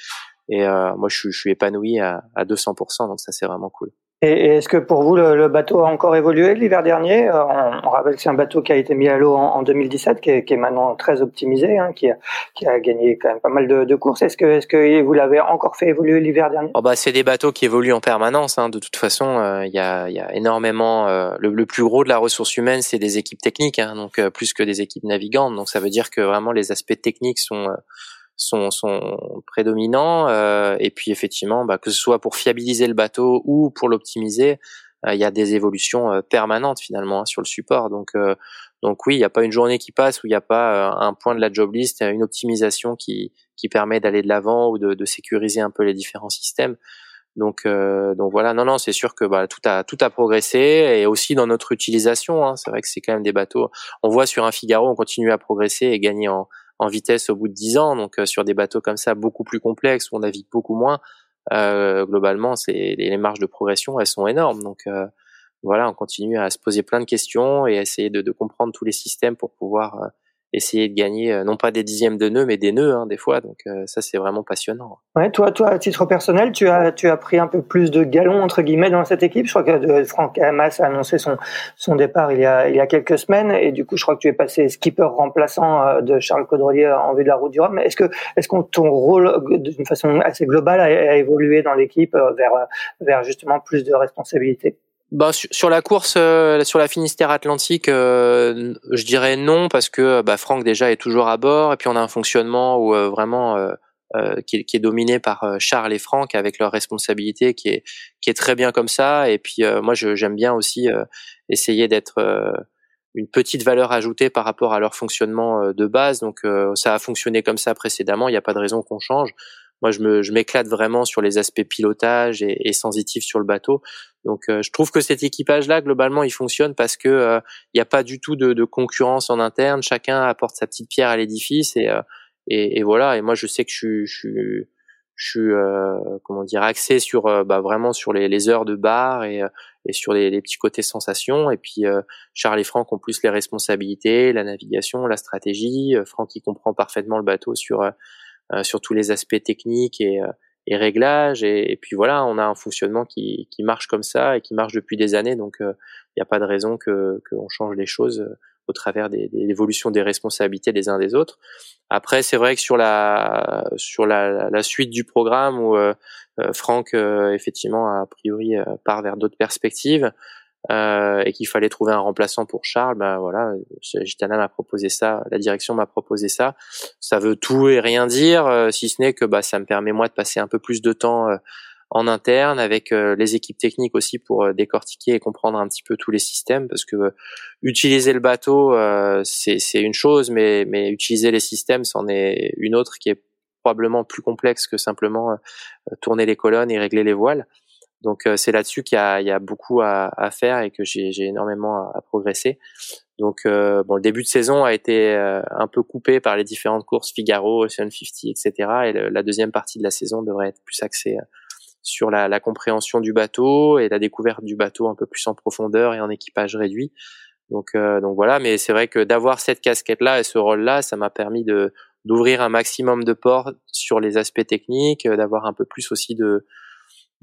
et moi je, je suis épanoui à, à 200%, donc ça c'est vraiment cool. Et, est-ce que pour vous, le, bateau a encore évolué l'hiver dernier euh, on, rappelle que c'est un bateau qui a été mis à l'eau en, 2017, qui est, qui est, maintenant très optimisé, hein, qui, a, qui, a, gagné quand même pas mal de, de courses. Est-ce que, est-ce que vous l'avez encore fait évoluer l'hiver dernier? Oh bah, C'est des bateaux qui évoluent en permanence. Hein. De toute façon, euh, il y, a, y, a, énormément... Euh, le, plus gros de la ressource humaine, c'est des équipes techniques, hein, donc plus que des équipes navigantes. Donc ça veut dire que vraiment les aspects techniques sont sont, sont prédominants. Euh, et puis effectivement, bah, que ce soit pour fiabiliser le bateau ou pour l'optimiser, euh, il y a des évolutions euh, permanentes finalement hein, sur le support. Donc, donc oui, il n'y a pas une journée qui passe où il n'y a pas un point de la job list, une optimisation qui, qui permet d'aller de l'avant ou de, de, sécuriser un peu les différents systèmes. Donc, donc voilà, non, non, c'est sûr que bah, tout a tout a progressé et aussi dans notre utilisation. Hein, c'est vrai que c'est quand même des bateaux. On voit sur un Figaro, on continue à progresser et gagner en, en vitesse au bout de 10 ans. Donc euh, sur des bateaux comme ça beaucoup plus complexes où on navigue beaucoup moins, euh, globalement, c'est les, marges de progression, elles sont énormes. Donc euh, voilà, on continue à se poser plein de questions et à essayer de, de comprendre tous les systèmes pour pouvoir essayer de gagner euh, non pas des dixièmes de nœuds mais des nœuds hein, des fois donc euh, ça c'est vraiment passionnant. Ouais, toi toi à titre personnel tu as tu as pris un peu plus de galons entre guillemets dans cette équipe? Je crois que euh, Franck Hamas a annoncé son son départ il y a il y a quelques semaines et du coup je crois que tu es passé skipper remplaçant de Charles Caudrelier en vue de la route du Rhum. Est-ce que est-ce que ton rôle d'une façon assez globale a, a évolué dans l'équipe vers vers justement plus de responsabilités? Bah, sur, la course, euh, sur la Finistère Atlantique, euh, je dirais non parce que bah, Franck déjà est toujours à bord et puis on a un fonctionnement où euh, vraiment qui est, dominé par Charles et Franck avec leur responsabilité qui est qui est très bien comme ça. Et puis moi, j'aime bien aussi essayer d'être une petite valeur ajoutée par rapport à leur fonctionnement de base. Donc ça a fonctionné comme ça précédemment. Il n'y a pas de raison qu'on change. Moi, je me, je m'éclate vraiment sur les aspects pilotage et, et sensitifs sur le bateau. Donc, euh, je trouve que cet équipage-là, globalement, il fonctionne parce que euh, il n'y a pas du tout de, de, concurrence en interne. Chacun apporte sa petite pierre à l'édifice et, euh, et, et, voilà. Et moi, je sais que je suis, je je suis comment dire axé sur bah, vraiment sur les, les, heures de bar et, et sur les, les, petits côtés sensations. Et puis Charles et Franck ont plus les responsabilités, la navigation, la stratégie. Franck, il comprend parfaitement le bateau sur euh, sur tous les aspects techniques et, euh, et réglages. Et, puis voilà, on a un fonctionnement qui, qui marche comme ça et qui marche depuis des années. Donc il euh, n'y a pas de raison que qu'on change les choses au travers des, des l'évolution des responsabilités des uns des autres. Après, c'est vrai que sur la sur la, la suite du programme où euh, Franck effectivement a priori part vers d'autres perspectives, euh, et qu'il fallait trouver un remplaçant pour Charles, ben voilà, Gitana m'a proposé ça, la direction m'a proposé ça. Ça veut tout et rien dire, euh, si ce n'est que bah ça me permet moi de passer un peu plus de temps euh, en interne avec les équipes techniques aussi pour décortiquer et comprendre un petit peu tous les systèmes, parce que utiliser le bateau c'est c'est une chose, mais mais utiliser les systèmes c'en est une autre qui est probablement plus complexe que simplement tourner les colonnes et régler les voiles. Donc euh, c'est là-dessus qu'il y y a beaucoup à, à, faire et que j'ai, énormément à, progresser. Donc euh, bon, le début de saison a été euh, un peu coupé par les différentes courses Figaro, Ocean 50, etc. Et la deuxième partie de la saison devrait être plus axée sur la, la, compréhension du bateau et la découverte du bateau un peu plus en profondeur et en équipage réduit. Donc, donc voilà, mais c'est vrai que d'avoir cette casquette-là et ce rôle-là, ça m'a permis de d'ouvrir un maximum de portes sur les aspects techniques, d'avoir un peu plus aussi de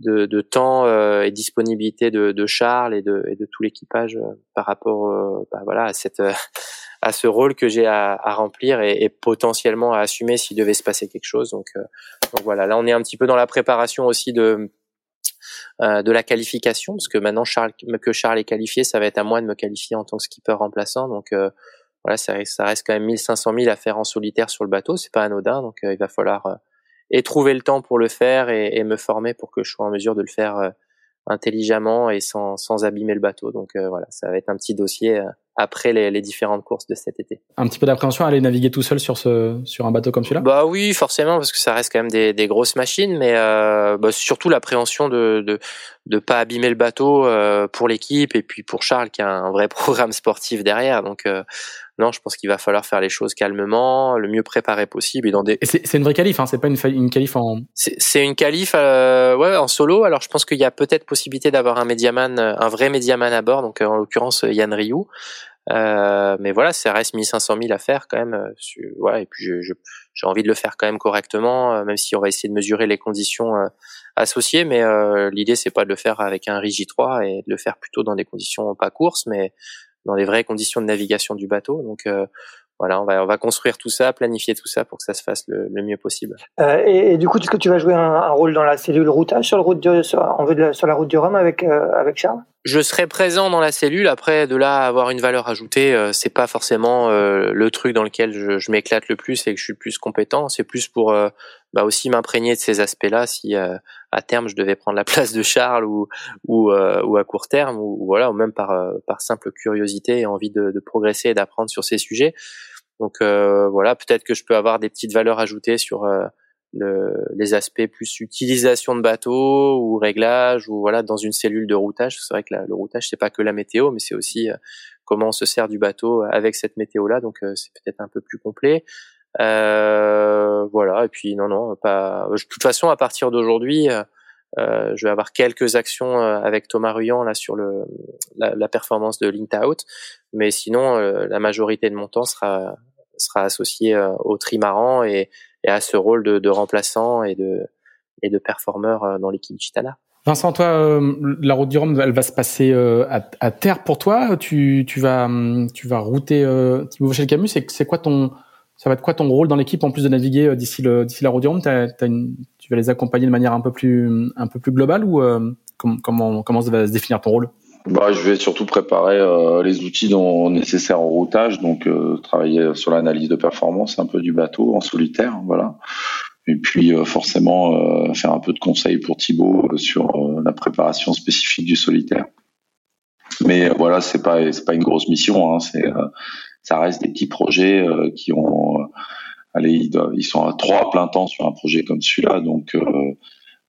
de, de temps euh, et disponibilité de, de, Charles et de, et de tout l'équipage euh, par rapport bah, voilà à cette (laughs) à ce rôle que j'ai à, à, remplir et, et, potentiellement à assumer s'il devait se passer quelque chose. Donc, donc voilà, là on est un petit peu dans la préparation aussi de de la qualification parce que maintenant Charles que Charles est qualifié, ça va être à moi de me qualifier en tant que skipper remplaçant. Donc voilà, ça, ça, reste quand même 1500 000 à faire en solitaire sur le bateau, c'est pas anodin, donc il va falloir et trouver le temps pour le faire et, me former pour que je sois en mesure de le faire euh, intelligemment et sans, sans abîmer le bateau. Donc euh, voilà, ça va être un petit dossier euh, après les, les, différentes courses de cet été. Un petit peu d'appréhension à aller naviguer tout seul sur ce sur un bateau comme celui-là? Bah oui, forcément parce que ça reste quand même des, des grosses machines, mais euh, bah, surtout l'appréhension de, de de pas abîmer le bateau euh, pour l'équipe et puis pour Charles qui a un vrai (laughs) programme sportif derrière. Donc euh, non, je pense qu'il va falloir faire les choses calmement, le mieux préparé possible et dans des. C'est une vraie qualif, hein, c'est pas une, une qualif en. C'est une qualif, euh, ouais, en solo. Alors je pense qu'il y a peut-être possibilité d'avoir un médiaman, un vrai médiaman à bord, donc en l'occurrence Yann Ryu. Euh, mais voilà, ça reste 1500 000 à faire quand même. Euh, voilà, et puis j'ai envie de le faire quand même correctement, euh, même si on va essayer de mesurer les conditions euh, associées. Mais l'idée c'est pas de le faire avec un Rigi 3 et de le faire plutôt dans des conditions pas courses, mais dans les vraies conditions de navigation du bateau. Donc voilà, on va, on va construire tout ça, planifier tout ça pour que ça se fasse le, le mieux possible. Euh, et, du coup, est-ce que tu vas jouer un, un, rôle dans la cellule routage sur, le route de, sur, la, sur la route du Rhum avec, euh, avec Charles? Je serai présent dans la cellule. Après, de là avoir une valeur ajoutée, euh, c'est pas forcément euh, le truc dans lequel je, m'éclate le plus et que je suis le plus compétent. C'est plus pour euh, bah aussi m'imprégner de ces aspects-là si à terme je devais prendre la (laughs) place de Charles ou à court terme ou, voilà ou même par simple curiosité et envie de, de progresser et d'apprendre sur ces sujets. Donc euh, voilà, peut-être que je peux avoir des petites valeurs ajoutées sur euh, le, les aspects plus utilisation de bateau ou réglage ou voilà dans une cellule de routage. C'est vrai que le routage c'est pas que la météo, mais c'est aussi euh, comment on se sert du bateau avec cette météo là. Donc c'est peut-être un peu plus complet. Euh, voilà. Et puis non non pas. De toute façon à partir d'aujourd'hui. Euh, je vais avoir quelques actions avec Thomas Ruyant là sur le la, la performance de Lint Out, mais sinon la majorité de mon temps sera sera associé euh, au trimaran et, et à ce rôle de, de, remplaçant et de, et de performeur euh, dans l'équipe Chitana. Vincent, toi, euh, la route du Rhum, elle va se passer à, à, terre pour toi? Tu, tu vas, tu vas router euh, Thibaut le Camus. C'est quoi ton, ça va être quoi ton rôle dans l'équipe en plus de naviguer d'ici le, d'ici la route du Rhum? Une, Tu vas les accompagner de manière un peu plus, un peu plus globale ou euh, comment, comment ça va se définir ton rôle? Bah, je vais surtout préparer euh, les outils dont nécessaires au routage, donc euh, travailler sur l'analyse de performance un peu du bateau en solitaire, voilà. Et puis euh, forcément euh, faire un peu de conseils pour Thibaut sur la préparation spécifique du solitaire. Mais voilà, c'est pas c'est pas une grosse mission, hein, c'est ça reste des petits projets qui ont allez ils, ils, sont à trois à plein temps sur un projet comme celui-là, donc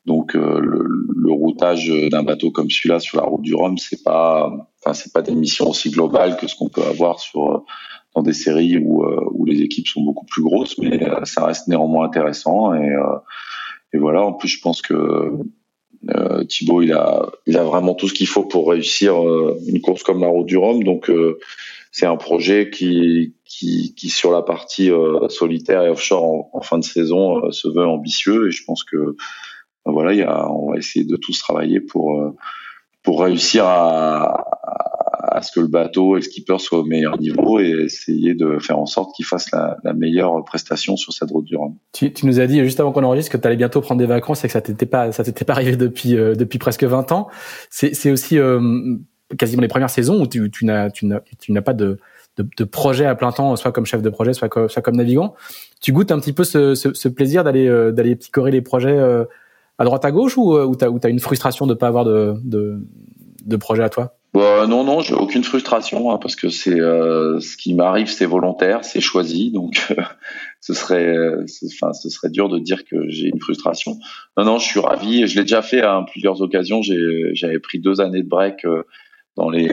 donc euh, le, le, routage d'un bateau comme celui-là sur la route du Rhum, c'est pas, enfin c'est pas des missions aussi globales que ce qu'on peut avoir sur dans des séries où, euh, où les équipes sont beaucoup plus grosses, mais euh, ça reste néanmoins intéressant et, et voilà. En plus, je pense que euh, Thibaut, il a, il a vraiment tout ce qu'il faut pour réussir une course comme la Route du Rhum. Donc, c'est un projet qui, qui, qui, sur la partie solitaire et offshore en, en fin de saison, se veut ambitieux. Et je pense que voilà, on va essayer de tous travailler pour euh, pour réussir à, à, ce que le bateau et le skipper soient au meilleur niveau et essayer de faire en sorte qu'il fasse la, meilleure prestation sur cette route du Rhum. Tu, nous as dit juste avant qu'on enregistre que tu allais bientôt prendre des vacances et que ça t'était pas ça t'était pas arrivé depuis euh, depuis presque 20 ans. C'est aussi euh, quasiment les premières saisons où tu tu n'as tu n'as pas de, de, projet à plein temps, soit comme chef de projet, soit comme, soit comme navigant. Tu goûtes un petit peu ce, ce, ce plaisir d'aller d'aller picorer les projets à droite à gauche ou, euh, ou t'as as une frustration de pas avoir de, projet à toi? Bah, non, non, j'ai aucune frustration hein, parce que c'est euh, ce qui m'arrive, c'est volontaire, c'est choisi, donc euh, (laughs) ce serait, ce serait dur de dire que j'ai une frustration. Non, non, je suis ravi. Je l'ai déjà fait à plusieurs occasions. J'avais pris deux années de break dans les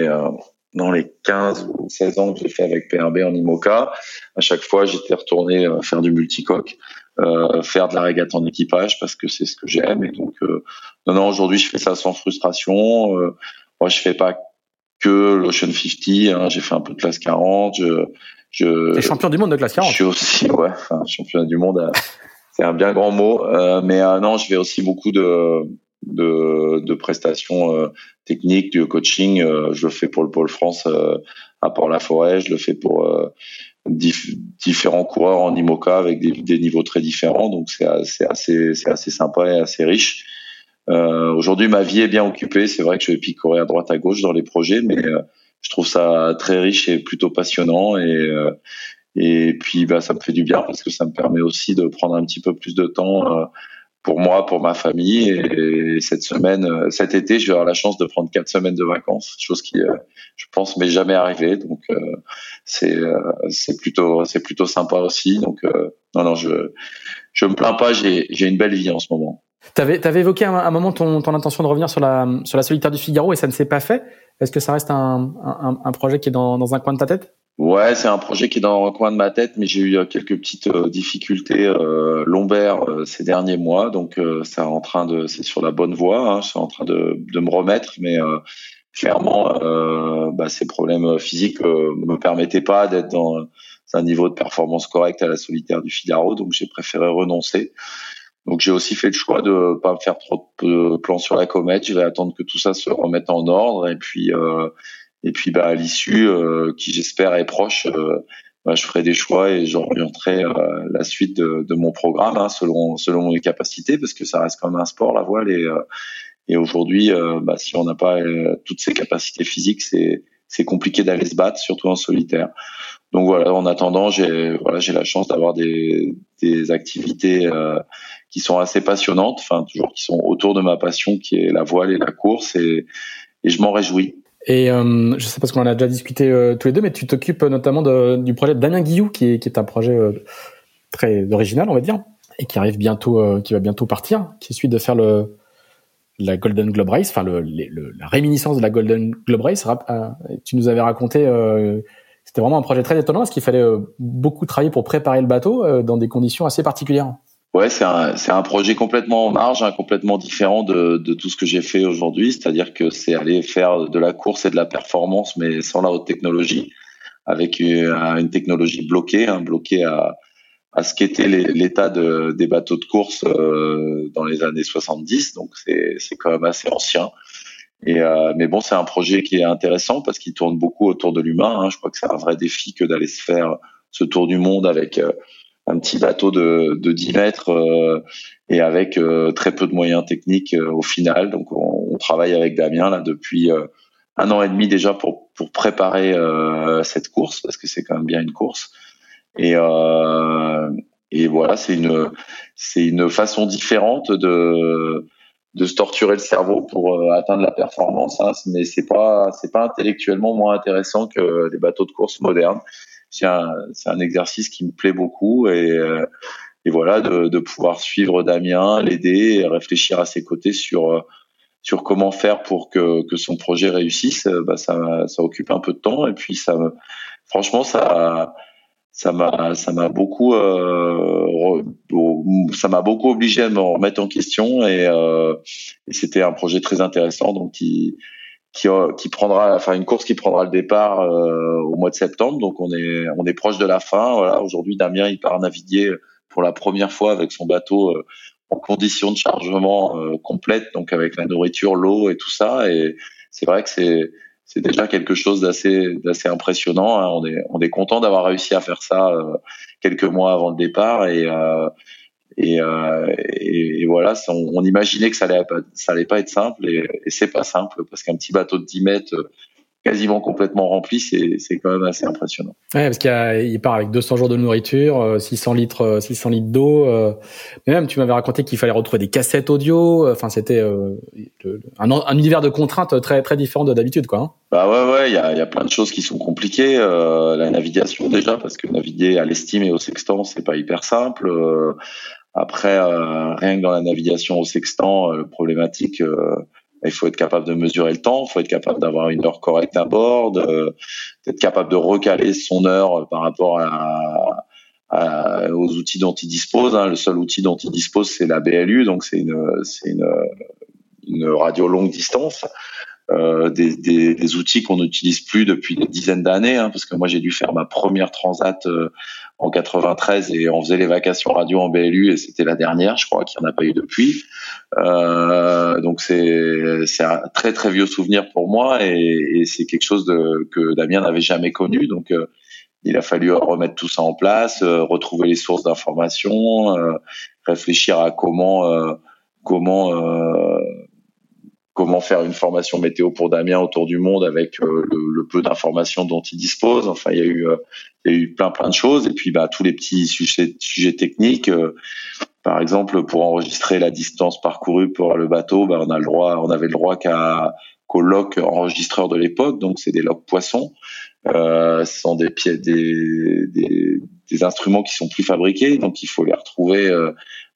dans les 15 ou 16 ans que j'ai fait avec PRB en IMOCA. À chaque fois, j'étais retourné faire du multicoque. Euh, faire de la régate en équipage parce que c'est ce que j'aime. Et donc euh, non non aujourd'hui je fais ça sans frustration. Euh, moi je fais pas que l'Ocean 50 hein, j'ai fait un peu de classe 40 je je T'es champion du monde de classe 40 je suis aussi (laughs) ouais enfin champion du monde c'est un bien grand mot. Mais non je vais aussi beaucoup de de, de prestations euh, techniques, du coaching. Euh, je le fais pour le Pôle France à Port-la-Forêt, je le fais pour différents coureurs en IMOCA avec des, niveaux très différents. Donc c'est assez, c'est assez sympa et assez riche. Euh, Aujourd'hui, ma vie est bien occupée. C'est vrai que je vais picorer à droite à gauche dans les projets, mais je trouve ça très riche et plutôt passionnant et et puis bah ça me fait du bien parce que ça me permet aussi de prendre un petit peu plus de temps pour moi, pour ma famille. Et cette semaine, euh, cet été, je vais avoir la chance de prendre quatre semaines de vacances, chose qui, euh, je pense, m'est jamais arrivée. Donc euh, c'est c'est plutôt c'est plutôt sympa aussi. Donc non non, je je me plains pas. J'ai j'ai une belle vie en ce moment. T'avais avais évoqué un, un, moment ton, ton intention de revenir sur la sur la solitaire du Figaro et ça ne s'est pas fait. Est-ce que ça reste un, un, un projet qui est dans, dans un coin de ta tête? Ouais, c'est un projet qui est dans le coin de ma tête, mais j'ai eu euh, quelques petites euh, difficultés euh, lombaires euh, ces derniers mois, donc c'est en train de, c'est sur la bonne voie, hein, c'est en train de, de me remettre, mais clairement, bah, ces problèmes physiques me permettaient pas d'être dans un niveau de performance correct à la solitaire du Figaro, donc j'ai préféré renoncer. Donc j'ai aussi fait le choix de pas faire trop de plans sur la comète. Je vais attendre que tout ça se remette en ordre et puis euh, et puis, bah, à l'issue, euh, qui j'espère est proche, euh, bah, je ferai des choix et j'orienterai euh, la suite de, de mon programme hein, selon selon mes capacités, parce que ça reste comme un sport la voile et et aujourd'hui, bah, si on n'a pas toutes ces capacités physiques, c'est c'est compliqué d'aller se battre, surtout en solitaire. Donc voilà, en attendant, j'ai voilà, j'ai la chance d'avoir des, des activités euh, qui sont assez passionnantes, enfin toujours qui sont autour de ma passion, qui est la voile et la course, et, et je m'en réjouis. Et euh, je sais pas ce qu'on en a déjà discuté euh, tous les deux, mais tu t'occupes notamment de, du projet de Damien Guillou, qui est, est un projet euh, très original, on va dire, et qui arrive bientôt, euh, qui va bientôt partir, qui suit de faire le la Golden Globe Race, enfin le, la réminiscence de la Golden Globe Race. tu nous avais raconté, c'était vraiment un projet très étonnant, parce qu'il fallait beaucoup travailler pour préparer le bateau dans des conditions assez particulières. Ouais, c'est un, c'est un projet complètement en marge, hein, complètement différent de, de tout ce que j'ai fait aujourd'hui. C'est-à-dire que c'est aller faire de la course et de la performance, mais sans la haute technologie, avec une, une technologie bloquée, hein, bloquée à, à ce qu'était l'état de, des bateaux de course euh, dans les années 70. Donc c'est, c'est quand même assez ancien. Et euh, mais bon, c'est un projet qui est intéressant parce qu'il tourne beaucoup autour de l'humain. Hein. Je crois que c'est un vrai défi que d'aller se faire ce tour du monde avec euh, un petit bateau de, de 10 mètres euh, et avec euh, très peu de moyens techniques euh, au final. Donc on, travaille avec Damien là depuis un an et demi déjà pour préparer cette course parce que c'est quand même bien une course. Et et voilà, c'est une c'est une façon différente de de se torturer le cerveau pour atteindre la performance. Hein, mais c'est pas c'est pas intellectuellement moins intéressant que les bateaux de course modernes c'est un, un, exercice qui me plaît beaucoup et, euh, et voilà de, de, pouvoir suivre Damien, l'aider réfléchir à ses côtés sur euh, sur comment faire pour que, que son projet réussisse, euh, bah ça, ça occupe un peu de temps et puis ça, franchement ça ça m'a ça m'a beaucoup euh, ça m'a beaucoup obligé à me remettre en question et, euh, et c'était un projet très intéressant donc il qui, euh, qui prendra, enfin une course qui prendra le départ euh, au mois de septembre. Donc on est on est proche de la fin. Voilà, aujourd'hui Damien il part naviguer pour la première fois avec son bateau euh, en condition de chargement complète, donc avec la nourriture, l'eau et tout ça. Et c'est vrai que c'est c'est déjà quelque chose d'assez d'assez impressionnant. Hein. On est on est content d'avoir réussi à faire ça quelques mois avant le départ et et, euh, et, et, voilà, on, on, imaginait que ça allait pas, ça allait pas être simple et, et c'est pas simple parce qu'un petit bateau de 10 mètres euh, quasiment complètement rempli, c'est quand même assez impressionnant. Ouais, parce qu'il il part avec 200 jours de nourriture, 600 euh, litres, 600 litres d'eau. Euh, même, tu m'avais raconté qu'il fallait retrouver des cassettes audio. Enfin, c'était un, un, univers de contraintes très très différent de d'habitude, quoi. Hein. Bah ouais, ouais, il y a, y a plein de choses qui sont compliquées. Euh, la navigation déjà, parce que naviguer à l'estime et au sextant, c'est pas hyper simple. Après, euh, rien que dans la navigation au sextant, euh, problématique, euh, il faut être capable de mesurer le temps, il faut être capable d'avoir une heure correcte à bord, d'être capable de recaler son heure par rapport aux outils dont il dispose. Hein. Le seul outil dont il dispose, c'est la BLU, donc c'est une, radio longue distance. euh, des, outils qu'on n'utilise plus depuis des dizaines d'années, hein, parce que moi j'ai dû faire ma première transat en 93 et on faisait les vacations radio en BLU et c'était la dernière, je crois qu'il n'y en a pas eu depuis. Euh, donc c'est c'est un très très vieux souvenir pour moi et, c'est quelque chose de, que Damien n'avait jamais connu. Donc euh, il a fallu remettre tout ça en place, euh, retrouver les sources d'informations, réfléchir à comment comment comment faire une formation météo pour Damien autour du monde avec euh, le, peu d'informations dont il dispose. Enfin, il y a eu, euh, il y a eu plein plein de choses. Et puis, bah, tous les petits sujets, sujets techniques. Euh, par exemple, pour enregistrer la distance parcourue pour le bateau, bah, on a le droit, on avait le droit qu'à qu'au lock enregistreur de l'époque. Donc, c'est des locks poissons. ce sont des des, des, des, instruments qui sont plus fabriqués. Donc, il faut les retrouver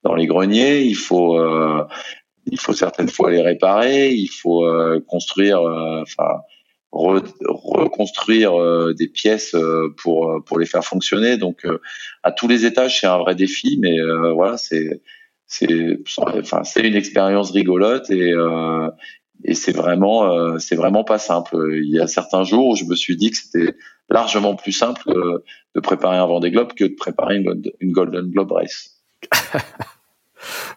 dans les greniers. Il faut il faut certaines fois les réparer, il faut euh, construire, euh, enfin reconstruire euh, des pièces pour pour les faire fonctionner. Donc à tous les étages, c'est un vrai défi, mais voilà, c'est c'est enfin c'est une expérience rigolote et et c'est vraiment c'est vraiment pas simple. Il y a certains jours où je me suis dit que c'était largement plus simple de préparer un Vendée Globe que de préparer une Golden Globe Race. (laughs)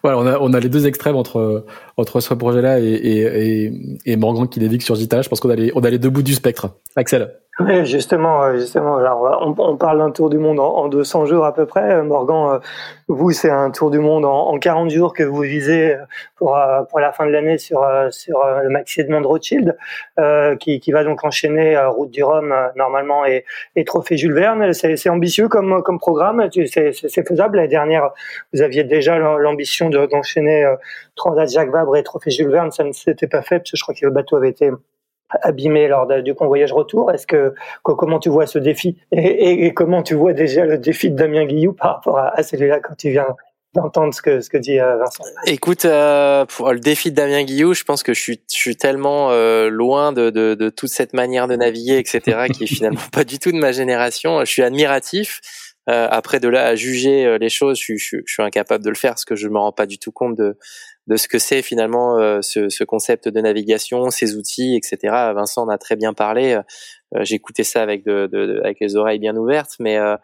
voilà, on a, on a les deux extrêmes entre, entre ce projet-là et, et, et, Morgan qui navigue sur Gita. Je pense qu'on a, on a les deux bouts du spectre. Axel. Oui, justement, euh, justement. Alors, on, on parle d'un tour du monde en, en, 200 jours à peu près. Euh, Morgan, euh, vous, c'est un tour du monde en, en, 40 jours que vous visez pour, pour la fin de l'année sur, sur le Maxi Edmond Rothschild, euh, qui, qui va donc enchaîner Route du Rhum normalement et, et Trophée Jules Verne. C'est ambitieux comme, comme programme. C'est faisable. L'année dernière, vous aviez déjà l'ambition d'enchaîner Transat Jacques Vabre et Trophée Jules Verne. Ça ne s'était pas fait parce que je crois que le bateau avait été abîmé lors du convoyage retour? Est-ce que comment tu vois ce défi? Et, comment tu vois déjà le défi de Damien Guillou par rapport à, celui-là quand tu viens d'entendre ce que ce que dit euh, Vincent? Écoute, euh, pour le défi de Damien Guillou, je pense que je suis je suis tellement euh, loin de, de, de toute cette manière de naviguer, etc., qui est finalement (laughs) pas du tout de ma génération. Je suis admiratif. après de là à juger les choses, je, je, je, suis incapable de le faire parce que je me rends pas du tout compte de de ce que c'est finalement euh, ce, ce, concept de navigation, ces outils, etc. Vincent en a très bien parlé. Euh, J'écoutais ça avec de, de, avec les oreilles bien ouvertes, mais euh,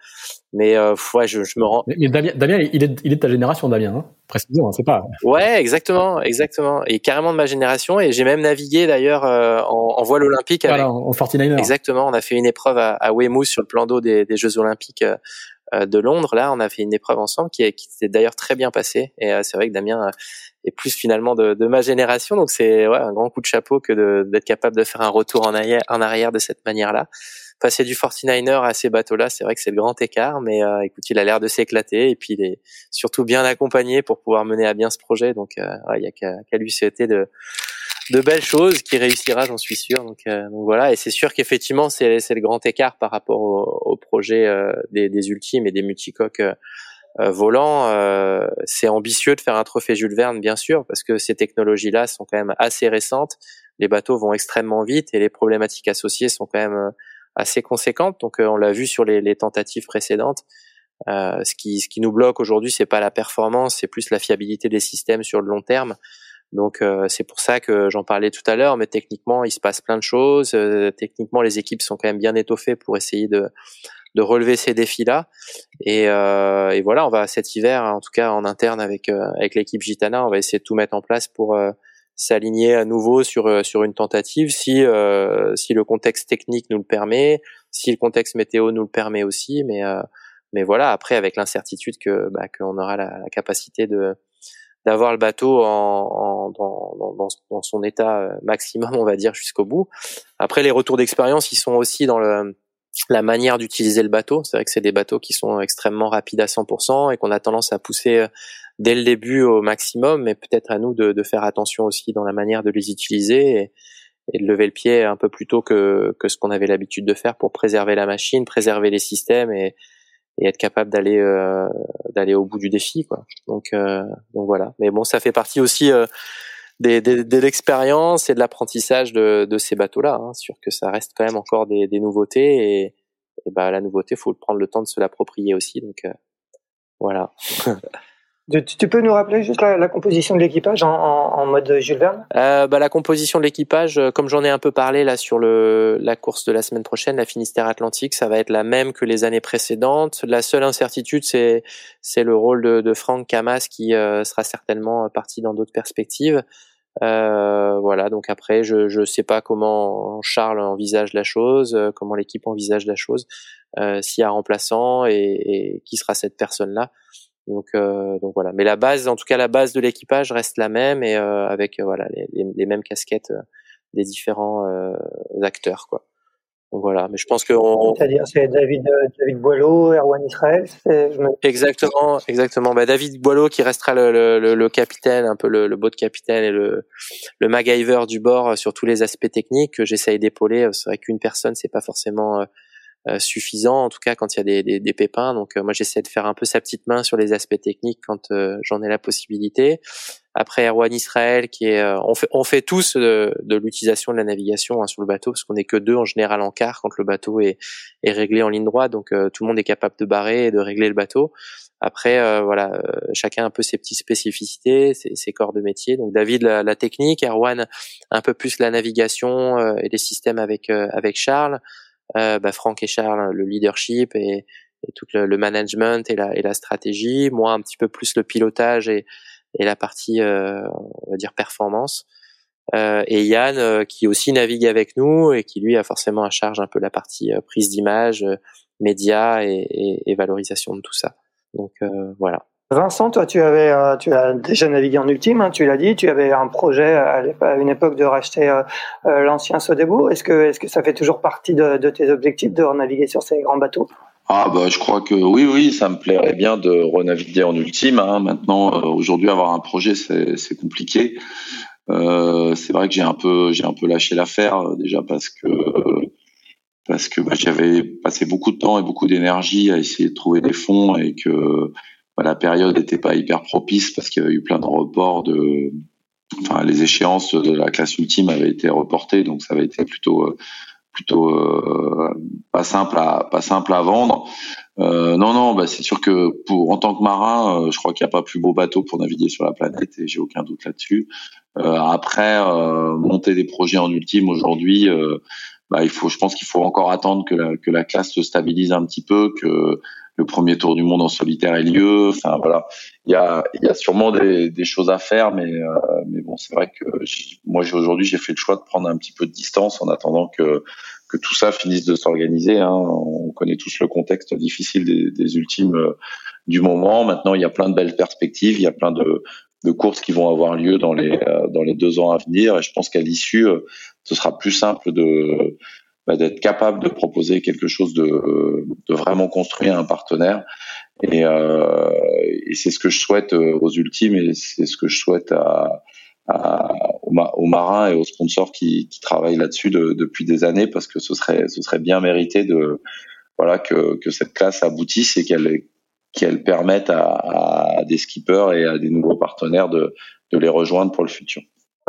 mais ouais, je, je, me rends. Mais, Damien, Damien, il est, il est de ta génération, Damien, hein précisément, c'est pas. Ouais, exactement, exactement, et carrément de ma génération. Et j'ai même navigué d'ailleurs en, en, voile olympique. Voilà, en 49 Exactement, on a fait une épreuve à, à Weymouth sur le plan d'eau des, des, Jeux olympiques de Londres. Là, on a fait une épreuve ensemble qui, qui d'ailleurs très bien passée. Et c'est vrai que Damien et plus finalement de, de ma génération. Donc c'est ouais, un grand coup de chapeau que d'être capable de faire un retour en arrière, en arrière de cette manière-là. Passer du 49er à ces bateaux-là, c'est vrai que c'est le grand écart, mais euh, écoute, il a l'air de s'éclater et puis il est surtout bien accompagné pour pouvoir mener à bien ce projet. Donc euh, il y a qu'à lui souhaiter de de belles choses qui réussira, j'en suis sûr. Donc, euh, voilà, et c'est sûr qu'effectivement c'est le grand écart par rapport au, au projet des, des ultimes et des multicoques euh, volant, euh, c'est ambitieux de faire un trophée Jules Verne, bien sûr, parce que ces technologies-là sont quand même assez récentes. Les bateaux vont extrêmement vite et les problématiques associées sont quand même euh, assez conséquentes. Donc, on l'a vu sur les, tentatives précédentes. Euh, ce qui ce qui nous bloque aujourd'hui, c'est pas la performance, c'est plus la fiabilité des systèmes sur le long terme. Donc euh, c'est pour ça que j'en parlais tout à l'heure, mais techniquement il se passe plein de choses. techniquement les équipes sont quand même bien étoffées pour essayer de de relever ces défis-là. Et, euh, et, voilà, on va cet hiver, en tout cas en interne avec euh, avec l'équipe Gitana, on va essayer de tout mettre en place pour euh, s'aligner à nouveau sur euh, sur une tentative si si le contexte technique nous le permet, si le contexte météo nous le permet aussi, mais mais voilà, après avec l'incertitude que bah, qu'on aura la, la, capacité de d'avoir le bateau en, en dans, dans, son état maximum, on va dire jusqu'au bout. Après les retours d'expérience, ils sont aussi dans le la manière d'utiliser le bateau. C'est vrai que c'est des bateaux qui sont extrêmement rapides à 100% et qu'on a tendance à pousser euh, dès le début au maximum, mais peut-être à nous de, de, faire attention aussi dans la manière de les utiliser et, et de lever le pied un peu plus tôt que, que ce qu'on avait l'habitude de faire pour préserver la machine, préserver les systèmes et, et être capable d'aller euh, d'aller au bout du défi quoi. Donc euh, donc voilà. Mais bon, ça fait partie aussi euh, de l'expérience et de l'apprentissage de, de, ces bateaux-là. Hein, sûr que ça reste quand même encore des, des nouveautés et, et, bah la nouveauté, faut prendre le temps de se l'approprier aussi. Donc euh, voilà. (laughs) Tu peux nous rappeler juste la, composition de l'équipage en, mode Jules Verne? Euh, bah, La composition de l'équipage, euh, comme j'en ai un peu parlé là sur le, la course de la semaine prochaine, la Finistère Atlantique, ça va être la même que les années précédentes. La seule incertitude, c'est c'est le rôle de, de Franck Camas qui euh, sera certainement parti dans d'autres perspectives. Euh, voilà, donc après, je ne sais pas comment Charles envisage la chose, comment l'équipe envisage la chose, s'il y a un remplaçant et, et qui sera cette personne-là. Donc, euh, donc voilà. Mais la base, en tout cas, la base de l'équipage reste la même et euh, avec euh, voilà les, les, mêmes casquettes euh, des différents euh, acteurs, quoi. Donc voilà. Mais je pense que c'est-à-dire c'est David David Boileau, Erwan Israël. Exactement, exactement. Bah, David Boileau qui restera le, le, le capitaine, un peu le, le de capitaine et le le MacGyver du bord sur tous les aspects techniques que j'essaye d'épauler. C'est vrai qu'une personne, c'est pas forcément euh, suffisant en tout cas quand il y a des, des, des pépins. Donc euh, moi j'essaie de faire un peu sa petite main sur les aspects techniques quand euh, j'en ai la possibilité. Après Erwan Israël qui est on fait on fait tous de, de l'utilisation de la navigation hein, sur le bateau parce qu'on est que deux en général en quart quand le bateau est, est réglé en ligne droite. Donc tout le monde est capable de barrer et de régler le bateau. Après voilà chacun a un peu ses petites spécificités ses, ses corps de métier. Donc David la, la, technique Erwan un peu plus la navigation et les systèmes avec avec Charles euh, bah, Franck et Charles le leadership et, et tout le, management et la, et la stratégie, moi un petit peu plus le pilotage et, et la partie euh, on va dire performance. Euh, et Yann euh, qui aussi navigue avec nous et qui lui a forcément à charge un peu la partie euh, prise d'image, médias et, et, et, valorisation de tout ça. Donc voilà. Vincent, toi, tu avais, euh, tu as déjà navigué en ultime, hein, tu l'as dit, tu avais un projet à, une époque de racheter euh, euh, l'ancien Sodebo. Est-ce que, est-ce que ça fait toujours partie de, tes objectifs de renaviguer sur ces grands bateaux? Ah bah je crois que oui oui ça me plairait bien de renaviguer en ultime. Hein. Maintenant aujourd'hui avoir un projet c'est compliqué. c'est vrai que j'ai un peu un peu lâché l'affaire déjà parce que parce que bah, j'avais passé beaucoup de temps et beaucoup d'énergie à essayer de trouver des fonds et que la période n'était pas hyper propice parce qu'il y avait eu plein de reports de, enfin les échéances de la classe ultime avaient été reportées, donc ça avait été plutôt euh, plutôt euh, pas simple à pas simple à vendre. Euh, non non, bah c'est sûr que pour en tant que marin, euh, je crois qu'il n'y a pas plus beau bateau pour naviguer sur la planète et j'ai aucun doute là-dessus. après monter des projets en ultime aujourd'hui, bah il faut, je pense qu'il faut encore attendre que la, que la classe se stabilise un petit peu, que le premier tour du monde en solitaire ait lieu. Enfin voilà, il y a, y a sûrement des, des choses à faire, mais euh, mais bon, c'est vrai que moi aujourd'hui j'ai fait le choix de prendre un petit peu de distance en attendant que que tout ça finisse de s'organiser. Hein. On connaît tous le contexte difficile des, des ultimes euh, du moment. Maintenant, il y a plein de belles perspectives, il y a plein de de courses qui vont avoir lieu dans les euh, dans les deux ans à venir et je pense qu'à l'issue ce sera plus simple de bah, d'être capable de proposer quelque chose de, de vraiment construire un partenaire. Et, euh, et c'est ce que je souhaite euh, aux ultimes et c'est ce que je souhaite à, à, aux, marins et aux sponsors qui, qui travaillent là-dessus de, depuis des années parce que ce serait, ce serait bien mérité de voilà que, que cette classe aboutisse et qu'elle qu'elle permette à, à, des skippers et à des nouveaux partenaires de, de les rejoindre pour le futur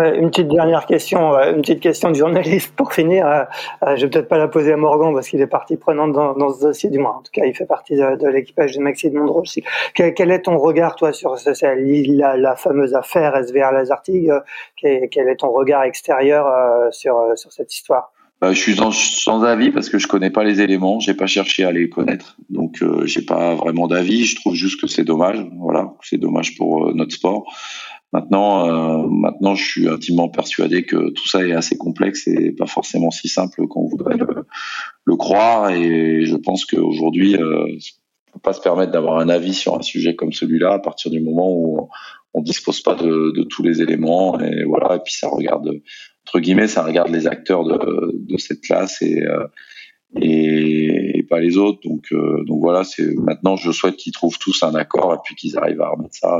une petite dernière question, euh, une petite question de journaliste pour finir. Euh, euh, je vais peut-être pas la poser à Morgan parce qu'il est partie prenante dans, dans, ce dossier, du moins. En tout cas, il fait partie de, l'équipage de Maxi de Mondro aussi. Quel, est ton regard, toi, sur la, fameuse affaire SVR Lazartigue quel, quel, est ton regard extérieur sur, sur cette histoire? Je suis sans, sans, avis parce que je connais pas les éléments, j'ai pas cherché à les connaître, donc euh, j'ai pas vraiment d'avis. Je trouve juste que c'est dommage, voilà, c'est dommage pour notre sport. Maintenant, euh, maintenant, je suis intimement persuadé que tout ça est assez complexe et pas forcément si simple qu'on voudrait le, croire. Et je pense qu'aujourd'hui, euh, on peut pas se permettre d'avoir un avis sur un sujet comme celui-là à partir du moment où on, ne dispose pas de, tous les éléments. Et voilà. Et puis ça regarde entre guillemets, ça regarde les acteurs de, cette classe et euh, et, pas les autres. Donc, euh, donc voilà, maintenant je souhaite qu'ils trouvent tous un accord et puis qu'ils arrivent à remettre ça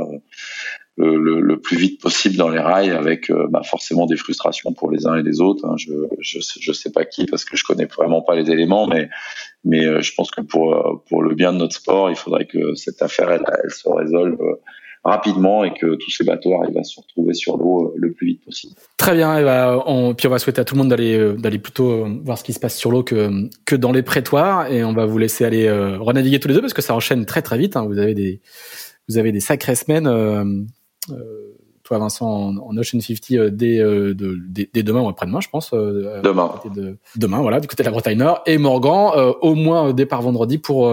le, plus vite possible dans les rails avec euh, bah, forcément des frustrations pour les uns et les autres. Hein. Je, je, sais pas qui parce que je connais vraiment pas les éléments, mais mais euh, je pense que pour euh, pour le bien de notre sport, il faudrait que cette affaire elle, se résolve rapidement et que tous ces bateaux arrivent à se retrouver sur l'eau le plus vite possible. Très bien, et bah, puis on va souhaiter à tout le monde d'aller d'aller plutôt voir ce qui se passe sur l'eau que que dans les prétoires et on va vous laisser aller renaviguer tous les deux parce que ça enchaîne très très vite. Hein. Vous avez des vous avez des sacrées semaines. Toi, Vincent, en, Ocean 50 dès, dès, demain ou après-demain, je pense. demain. demain, voilà, du côté de la Bretagne Nord. Et Morgan, au moins départ vendredi pour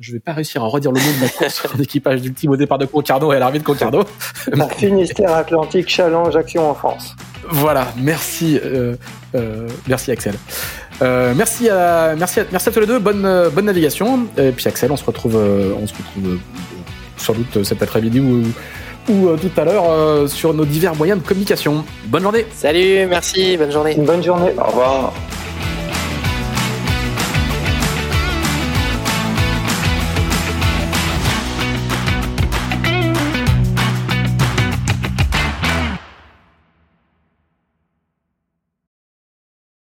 je vais pas réussir à redire le nom de la course (laughs) d'équipage d'ultime au départ de Concarneau et à l'arrivée de Concarneau. (laughs) Finistère Atlantique Challenge Action en France. Voilà, merci, euh, euh, merci Axel. Euh, merci à, merci à, merci à tous les deux. Bonne, bonne navigation. Et puis Axel, on se retrouve, on se retrouve sans doute cet après-midi ou, ou tout à l'heure sur nos divers moyens de communication. Bonne journée. Salut, merci, bonne journée. Bonne journée. Au revoir.